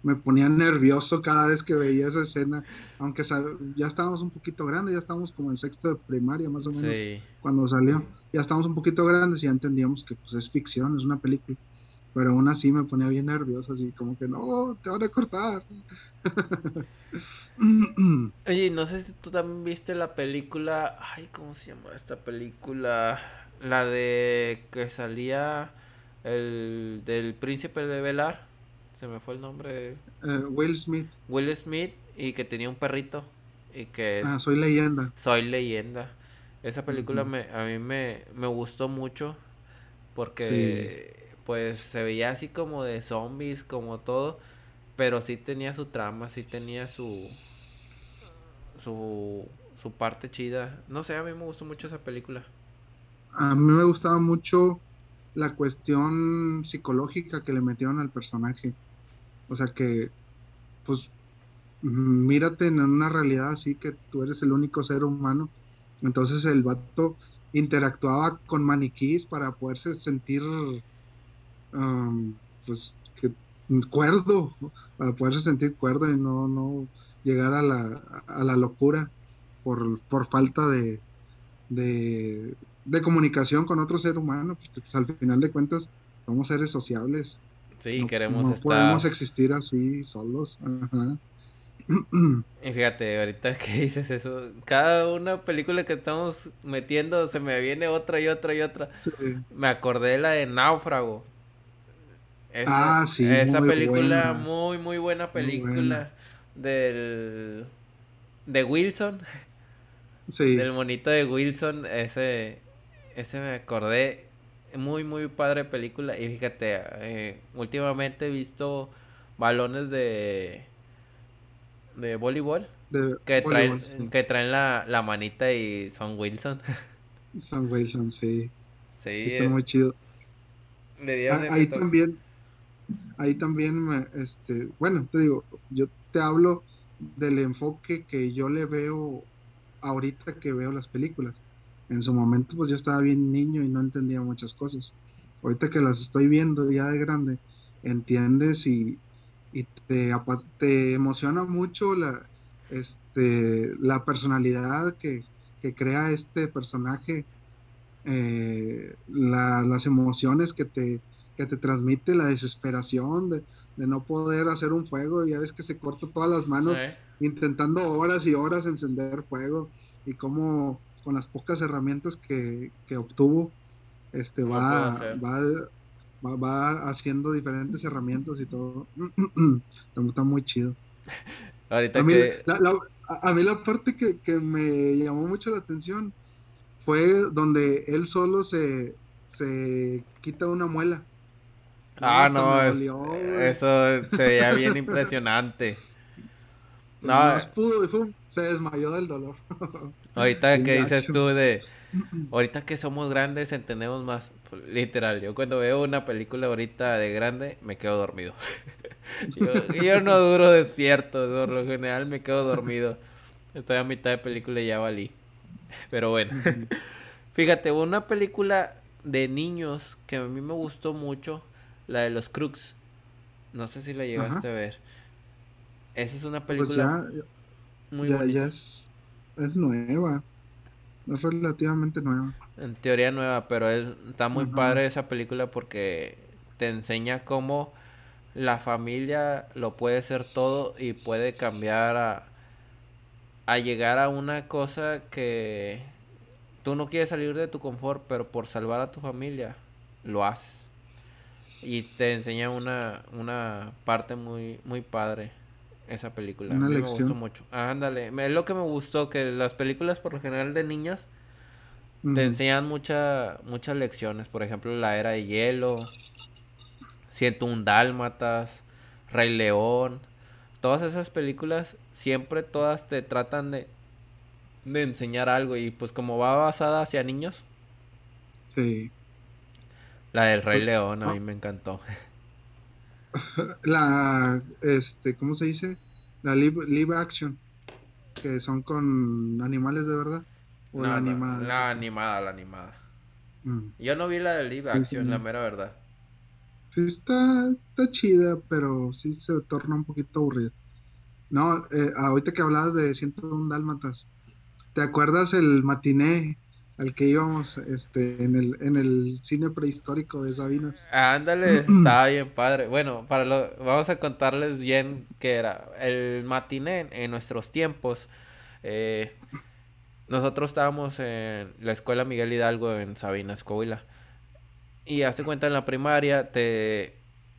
me ponía nervioso cada vez que veía esa escena, aunque ya estábamos un poquito grandes, ya estábamos como en sexto de primaria más o menos cuando salió, ya estábamos un poquito grandes y ya entendíamos que pues es ficción, es una película, pero aún así me ponía bien nervioso, así como que no, te van a cortar. Oye, no sé si tú también viste la película, ay, ¿cómo se llama esta película? La de que salía el del príncipe de Velar se me fue el nombre. Eh, Will Smith. Will Smith y que tenía un perrito y que... Ah, soy leyenda. Soy leyenda. Esa película me, a mí me, me gustó mucho porque pues se veía así como de zombies, como todo, pero sí tenía su trama, sí tenía su su su parte chida. No sé, a mí me gustó mucho esa película. A mí me gustaba mucho la cuestión psicológica que le metieron al personaje. O sea que, pues, mírate en una realidad así que tú eres el único ser humano. Entonces el vato interactuaba con maniquís para poderse sentir, um, pues, cuerdo, para poderse sentir cuerdo y no, no llegar a la, a la locura por, por falta de, de, de comunicación con otro ser humano, porque pues, al final de cuentas somos seres sociables. Sí, queremos no estar... podemos existir así solos. Ajá. Y fíjate, ahorita que dices eso, cada una película que estamos metiendo se me viene otra y otra y otra. Sí. Me acordé de la de Náufrago. Esa, Ah, sí, esa muy película, buena. muy, muy buena Muy película buena. del de Wilson, Sí, del monito de Wilson, ese ese me acordé, muy, muy padre película. Y fíjate, eh, últimamente he visto balones de de voleibol de que traen, sí. que traen la, la manita y son Wilson. Sam Wilson, sí. Sí, Está muy chido. Ah, ahí toque. también, ahí también, me, este, bueno, te digo, yo te hablo del enfoque que yo le veo ahorita que veo las películas. En su momento, pues yo estaba bien niño y no entendía muchas cosas. Ahorita que las estoy viendo ya de grande, entiendes y, y te, emociona mucho la, este, la personalidad que, que crea este personaje eh, la- las emociones que te, que te transmite, la desesperación de, de no poder hacer un fuego, ya ves que se corta todas las manos Eh, intentando horas y horas encender fuego y cómo con las pocas herramientas que, que obtuvo, este va, va, va, va haciendo diferentes herramientas y todo. Está, está muy chido. Ahorita A mí que... la, la- a- mí la parte que, que me llamó mucho la atención fue donde él solo se, se quita una muela. Ah, no, es- eso se veía bien impresionante. No, pudo y pum, se desmayó del dolor. ahorita que dices tú de... Ahorita que somos grandes entendemos más. Pues, Literal, yo cuando veo una película ahorita de grande me quedo dormido. Yo, yo no duro despierto, por lo general me quedo dormido. Estoy a mitad de película y ya valí. Pero bueno. Fíjate, una película de niños que a mí me gustó mucho, la de los Crooks. No sé si la llegaste a ver. Esa es una Pues película ya, muy ya, bonita. ya es, es nueva. Es relativamente nueva. En teoría nueva, pero es- está muy padre esa película porque te enseña cómo la familia lo puede ser todo y puede cambiar a, a llegar a una cosa que tú no quieres salir de tu confort, pero por salvar a tu familia lo haces. Y te enseña una, una parte muy, muy padre esa película. Una A mí me gustó mucho. Ándale, es lo que me gustó, que las películas por lo general de niños te enseñan mucha, muchas lecciones. Por ejemplo, La Era de Hielo, un Dálmatas, Rey León. Todas esas películas siempre todas te tratan de, de enseñar algo. Y pues como va basada hacia niños, Sí. la del Rey León a Ah. mí me encantó. La, este, ¿cómo se dice? La live, live action, que son con animales de verdad. O No, la no, animada. la animada, la animada. Mm. Yo no vi la de live Sí, action, sí. la mera verdad. Sí, está, está chida, pero sí se torna un poquito aburrida. No, eh, ahorita que hablabas de 101 Dálmatas, ¿te acuerdas el matiné al que íbamos este, en el, en el cine prehistórico de Sabinas? Ándale, estaba bien padre. Bueno, para lo, vamos a contarles bien qué era. El matiné en nuestros tiempos. eh, nosotros estábamos en la escuela Miguel Hidalgo en Sabinas, Coahuila. Y hazte cuenta en la primaria te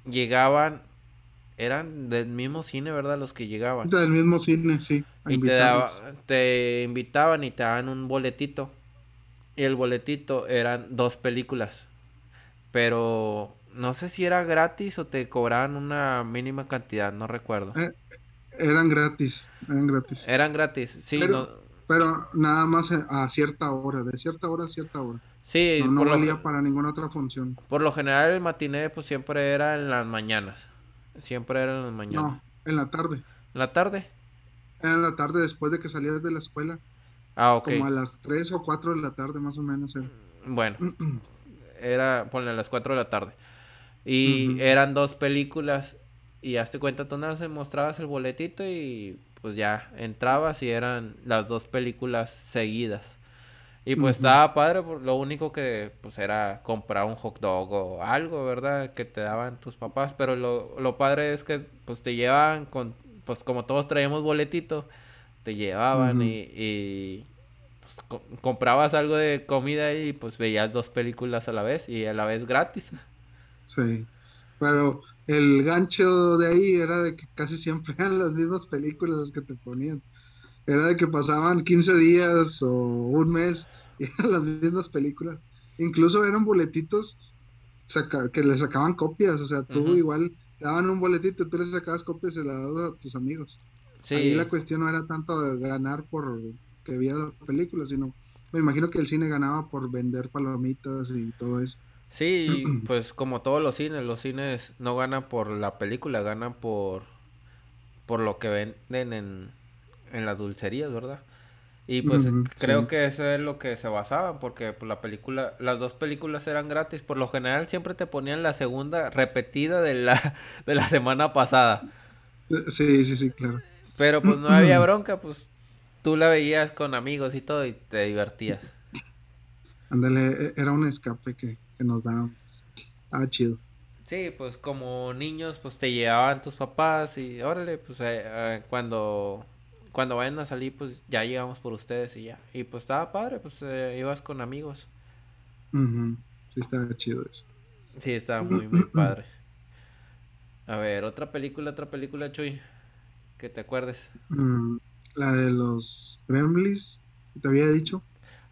llegaban, eran del mismo cine, ¿verdad? Los que llegaban. Del mismo cine, sí. Y te, daba- te invitaban y te daban un boletito. Y el boletito eran dos películas. Pero no sé si era gratis o te cobraban una mínima cantidad, no recuerdo. Eh, Eran gratis, eran gratis. Eran gratis, sí, Pero- no, Pero nada más a a cierta hora, de cierta hora a cierta hora. sí, No, no por, lo, valía para ninguna otra función. por lo general el matiné pues siempre era en las mañanas. Siempre era en las mañanas. No, en la tarde. ¿En la tarde? Era en la tarde después de que salías de la escuela. Ah, ok. Como a las 3 o 4 de la tarde más o menos. era. Bueno, era, ponle a las 4 de la tarde. Y eran dos películas. Y hazte cuenta, tú nada más mostrabas el boletito y pues ya entrabas y eran las dos películas seguidas. Y pues estaba padre, lo único que pues era comprar un hot dog o algo, ¿verdad? Que te daban tus papás, pero lo, lo padre es que pues te llevaban con, pues como todos traíamos boletito, te llevaban y, pues, comprabas algo de comida y pues veías dos películas a la vez y a la vez gratis. Sí, pero el gancho de ahí era de que casi siempre eran las mismas películas que te ponían. Era de que pasaban 15 días o un mes y eran las mismas películas. Incluso eran boletitos que le sacaban copias, o sea, tú igual te daban un boletito, tú le sacabas copias y se las dabas a tus amigos. Sí. Ahí la cuestión no era tanto de ganar por que viera la película, sino me imagino que el cine ganaba por vender palomitas y todo eso. Sí, pues como todos los cines, los cines no ganan por la película, ganan por por lo que venden en, en las dulcerías, ¿verdad? Y pues creo que eso es lo que se basaban, porque pues, la película, las dos películas eran gratis. Por lo general siempre te ponían la segunda repetida de la, de la semana pasada. Sí, sí, sí, claro. Pero pues no había bronca, pues tú la veías con amigos y todo y te divertías. Ándale, e, era un escape que, nos dábamos. Ah, chido. Sí, pues como niños, pues te llevaban tus papás y órale, pues eh, eh, cuando cuando vayan a salir, pues ya llegamos por ustedes y ya. Y pues estaba padre, pues eh, ibas con amigos. Sí, estaba chido eso. Sí, estaba muy, muy padre. A ver, otra película, otra película, Chuy, que te acuerdes. Mm, la de los Gremlins, te había dicho.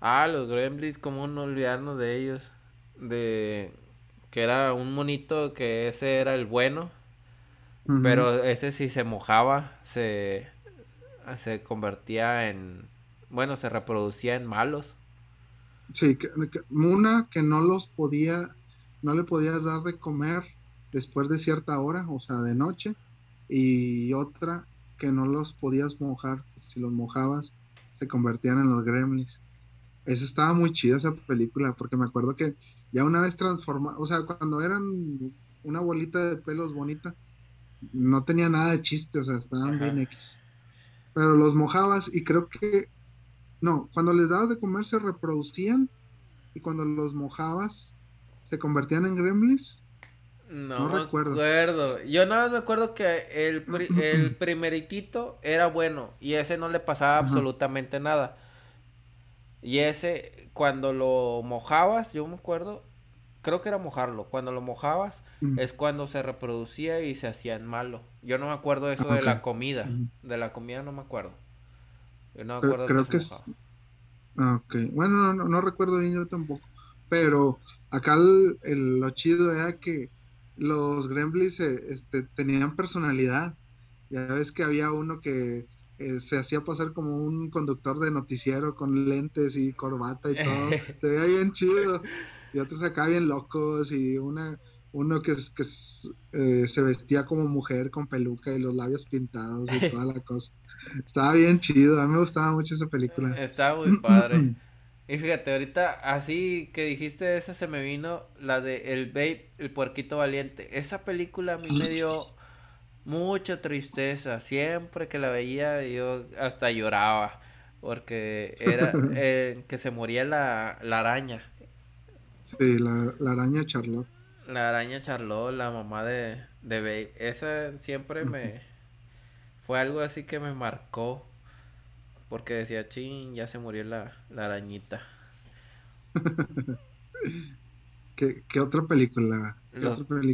Ah, los Gremlins, cómo no olvidarnos de ellos. De que era un monito que ese era el bueno. Pero ese si se mojaba, se, se convertía en. Bueno, se reproducía en malos. Sí, que, una que no los podía. No le podías dar de comer después de cierta hora, o sea, de noche. Y otra que no los podías mojar. Si los mojabas, se convertían en los gremlins. Esa estaba muy chida esa película, porque me acuerdo que ya una vez transformada, o sea, cuando eran una bolita de pelos bonita, no tenía nada de chiste, o sea, estaban bien X. Pero los mojabas y creo que, no, cuando les dabas de comer se reproducían y cuando los mojabas se convertían en gremlins. No, recuerdo. Yo nada más me acuerdo que el, el primeriquito era bueno y ese no le pasaba absolutamente nada. Y ese, cuando lo mojabas, yo me acuerdo, creo que era mojarlo. Cuando lo mojabas es cuando se reproducía y se hacían malo. Yo no me acuerdo de eso de la comida. De la comida no me acuerdo. Yo no me acuerdo creo que, es... Ah, ok. Bueno, no, no, recuerdo bien yo tampoco. Pero acá el, lo chido era que los Gremlins eh, este, tenían personalidad. Ya ves que había uno que eh, se hacía pasar como un conductor de noticiero con lentes y corbata y todo. se veía bien chido. Y otros acá bien locos y una uno que, que eh, se vestía como mujer con peluca y los labios pintados y toda la cosa. Estaba bien chido, a mí me gustaba mucho esa película. Estaba muy padre. y fíjate, ahorita así que dijiste esa se me vino la de El Babe, el puerquito valiente. Esa película a mí me dio mucha tristeza. Siempre que la veía yo hasta lloraba porque era eh, que se moría la, araña. Sí, la, la araña Charlotte. La araña Charlotte, la mamá de, de Babe. Esa siempre me. Fue algo así que me marcó. Porque decía, ching, ya se murió la, arañita. ¿Qué, otra película?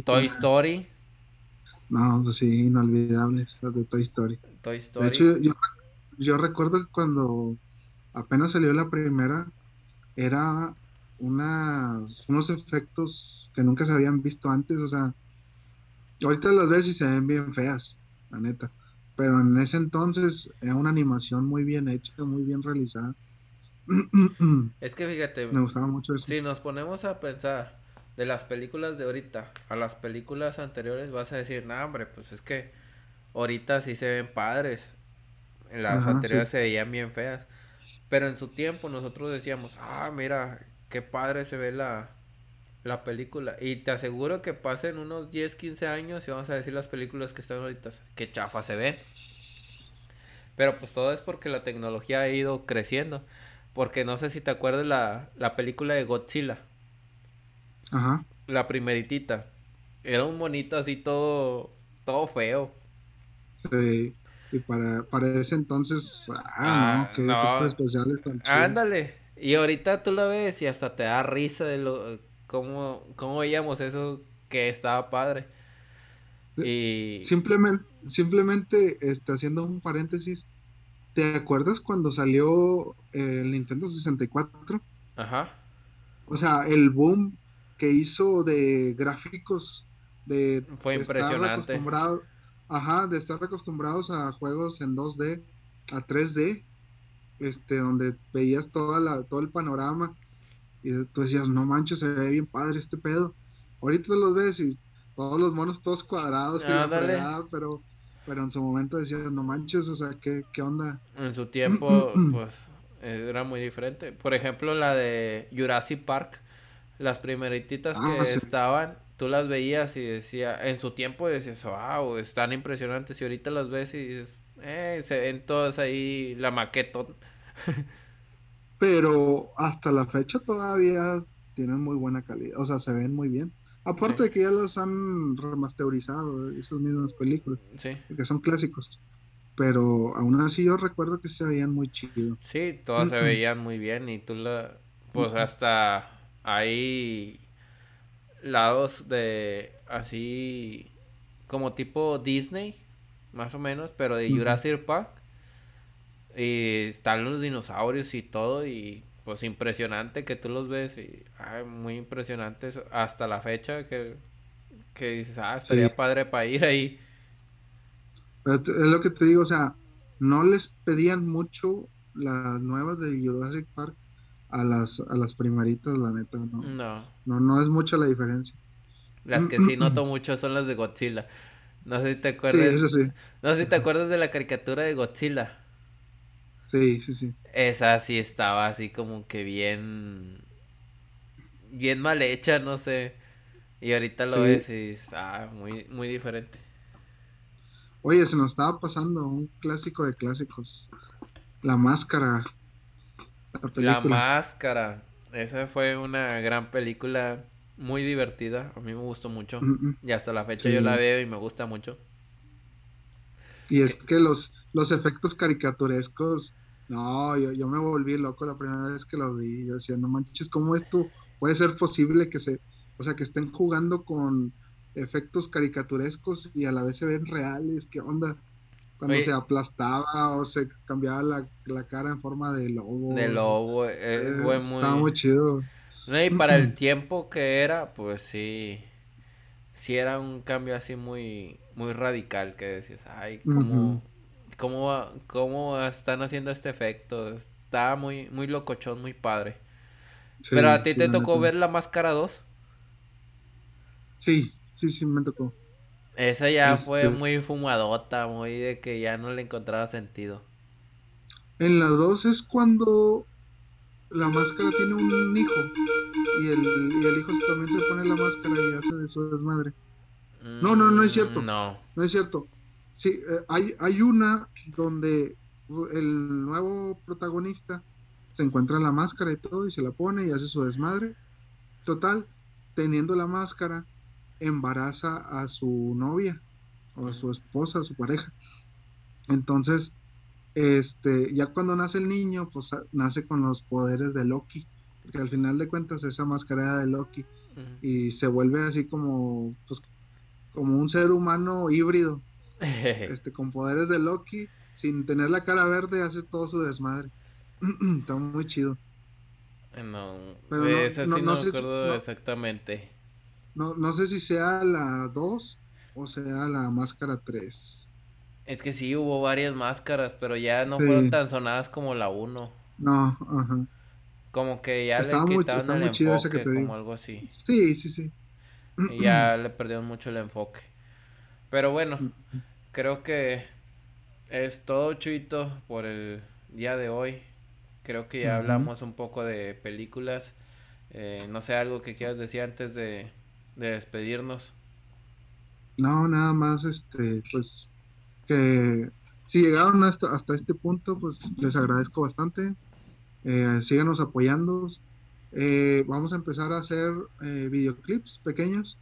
Toy Story. No, pues sí, inolvidables, las de Toy Story. Toy Story. De hecho, yo, yo recuerdo que cuando apenas salió la primera, era unas, unos efectos que nunca se habían visto antes, o sea, ahorita las ves y se ven bien feas, la neta, pero en ese entonces era una animación muy bien hecha, muy bien realizada. Es que fíjate, me gustaba mucho eso. Si nos ponemos a pensar de las películas de ahorita a las películas anteriores, vas a decir, no, hombre, pues es que ahorita sí se ven padres, en las anteriores se veían bien feas. Pero en su tiempo nosotros decíamos, ah, mira, qué padre se ve la, la película. Y te aseguro que pasen unos 10, 15 años y vamos a decir las películas que están ahorita, qué chafa se ven. Pero pues todo es porque la tecnología ha ido creciendo. Porque no sé si te acuerdas la, la película de Godzilla. Ajá. La primeritita. Era un monito así todo, todo feo. Sí. Y para, para ese entonces, ah, no, qué no. especiales tan Ándale. Y ahorita tú la ves y hasta te da risa de lo cómo, cómo veíamos eso que estaba padre. Y... Simplemente, simplemente está haciendo un paréntesis. ¿Te acuerdas cuando salió el Nintendo 64? Ajá. O sea, el boom que hizo de gráficos de fue impresionante. ajá, de estar acostumbrados a juegos en 2D a 3D, este donde veías toda la todo el panorama y tú decías, "No manches, se ve bien padre este pedo." Ahorita los ves y todos los monos todos cuadrados y la fregada, pero pero en su momento decías, "No manches, o sea, ¿qué, qué onda?" En su tiempo pues era muy diferente. Por ejemplo, la de Jurassic Park, las primerititas ah, que estaban, tú las veías y decía, en su tiempo decías, wow, están impresionantes. Y ahorita las ves y dices, eh, se ven todas ahí la maqueta. Pero hasta la fecha todavía tienen muy buena calidad, o sea, se ven muy bien. Aparte de que ya las han remasterizado, esas mismas películas, sí. que son clásicos. Pero aún así yo recuerdo que se veían muy chidos. Sí, todas se veían muy bien y tú la... Pues hasta hay lados de así como tipo Disney, más o menos, pero de Jurassic Park. Y están los dinosaurios y todo y pues impresionante que tú los ves y muy impresionantes hasta la fecha que, que dices, ah, estaría padre para ir ahí. Es lo que te digo, o sea, no les pedían mucho las nuevas de Jurassic Park a las, a las primeritas, la neta, ¿no? No. No, no es mucha la diferencia. Las que sí noto mucho son las de Godzilla. No sé si te acuerdas. Sí, sí. No sé si te acuerdas de la caricatura de Godzilla. Sí, sí, sí. Esa sí estaba así como que bien. Bien mal hecha, no sé. Y ahorita lo ves y ah, muy, muy diferente. Oye, se nos estaba pasando un clásico de clásicos. La máscara. La, máscara. Esa fue una gran película muy divertida. A mí me gustó mucho. Y hasta la fecha yo la veo y me gusta mucho. Y es que los, los efectos caricaturescos, no, yo, yo me volví loco la primera vez que lo vi. Yo decía, no manches, ¿cómo esto puede ser posible que se, o sea, que estén jugando con efectos caricaturescos y a la vez se ven reales? ¿Qué onda? Cuando se aplastaba o se cambiaba la, la, cara en forma de lobo. De lobo, eh, eh, fue muy... Estaba muy chido. y para el tiempo que era, pues sí, sí era un cambio así muy, muy radical que decías, ay, ¿cómo, cómo, están haciendo este efecto? Está muy, muy locochón, muy padre. Pero a ti te tocó ver la máscara 2. Sí, sí, sí, me tocó. Esa ya fue este muy fumadota, muy de que ya no le encontraba sentido. En la 2 es cuando la máscara tiene un hijo y el, y el hijo también se pone la máscara y hace de su desmadre. No, no, no es cierto. Mm, no. No es cierto. Sí, eh, hay, hay una donde el nuevo protagonista se encuentra la máscara y todo y se la pone y hace su desmadre. Total, teniendo la máscara, embaraza a su novia o a su esposa, a su pareja. Entonces, este, ya cuando nace el niño, pues nace con los poderes de Loki, porque al final de cuentas esa máscara de Loki y se vuelve así como, pues, como un ser humano híbrido, este, con poderes de Loki, sin tener la cara verde, hace todo su desmadre. Está muy chido. No, Pero no, no, sé exactamente. No, no sé si sea la 2 o sea la máscara 3. Es que sí, hubo varias máscaras, pero ya no fueron tan sonadas como la 1. No, ajá. Como que ya le quitaron el enfoque, como algo así. Sí, sí, sí. Y ya le perdieron mucho el enfoque. Pero bueno, creo que es todo, Chuito, por el día de hoy. Creo que ya hablamos un poco de películas. Eh, no sé, algo que quieras decir antes de, de despedirnos. No, nada más, este, pues que si llegaron hasta, hasta este punto, pues les agradezco bastante. Eh, síganos apoyando. Eh, vamos a empezar a hacer eh, videoclips pequeños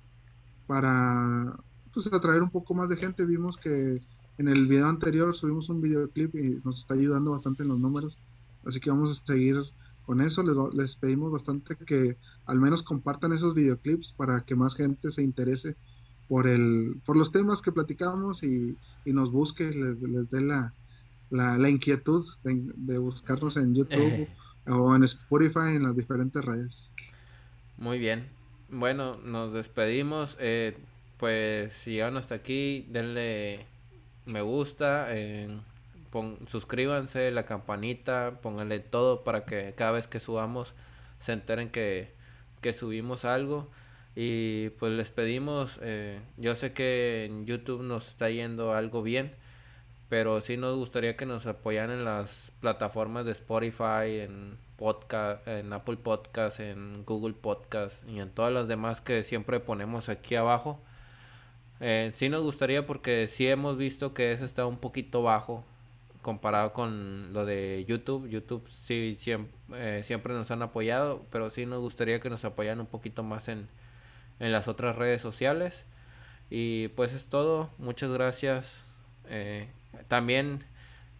para pues, atraer un poco más de gente. Vimos que en el video anterior subimos un videoclip y nos está ayudando bastante en los números. Así que vamos a seguir con eso. Les, les pedimos bastante que al menos compartan esos videoclips para que más gente se interese por, el, por los temas que platicamos y, nos busque, les, les dé la, la, inquietud de, buscarnos en YouTube o en Spotify en las diferentes redes. Muy bien. Bueno, nos despedimos. Eh, pues si llegan hasta aquí, denle me gusta, eh, suscríbanse, la campanita, pónganle todo para que cada vez que subamos se enteren que, que subimos algo. Y pues les pedimos, eh, yo sé que en YouTube nos está yendo algo bien, pero sí nos gustaría que nos apoyaran en las plataformas de Spotify, en podcast, en Apple Podcast, en Google Podcast y en todas las demás que siempre ponemos aquí abajo. Eh, sí nos gustaría porque sí hemos visto que eso está un poquito bajo comparado con lo de YouTube. YouTube sí siempre, eh, siempre nos han apoyado, pero sí nos gustaría que nos apoyaran un poquito más en, en las otras redes sociales. Y pues es todo. Muchas gracias. Eh, también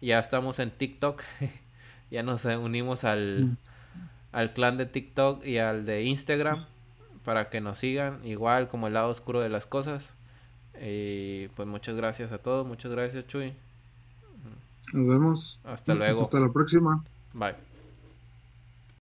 ya estamos en TikTok. ya nos unimos al, mm. al clan de TikTok y al de Instagram para que nos sigan. Igual como el lado oscuro de las cosas. Y pues muchas gracias a todos. Muchas gracias, Chuy. Nos vemos. Hasta luego. Hasta la próxima. Bye.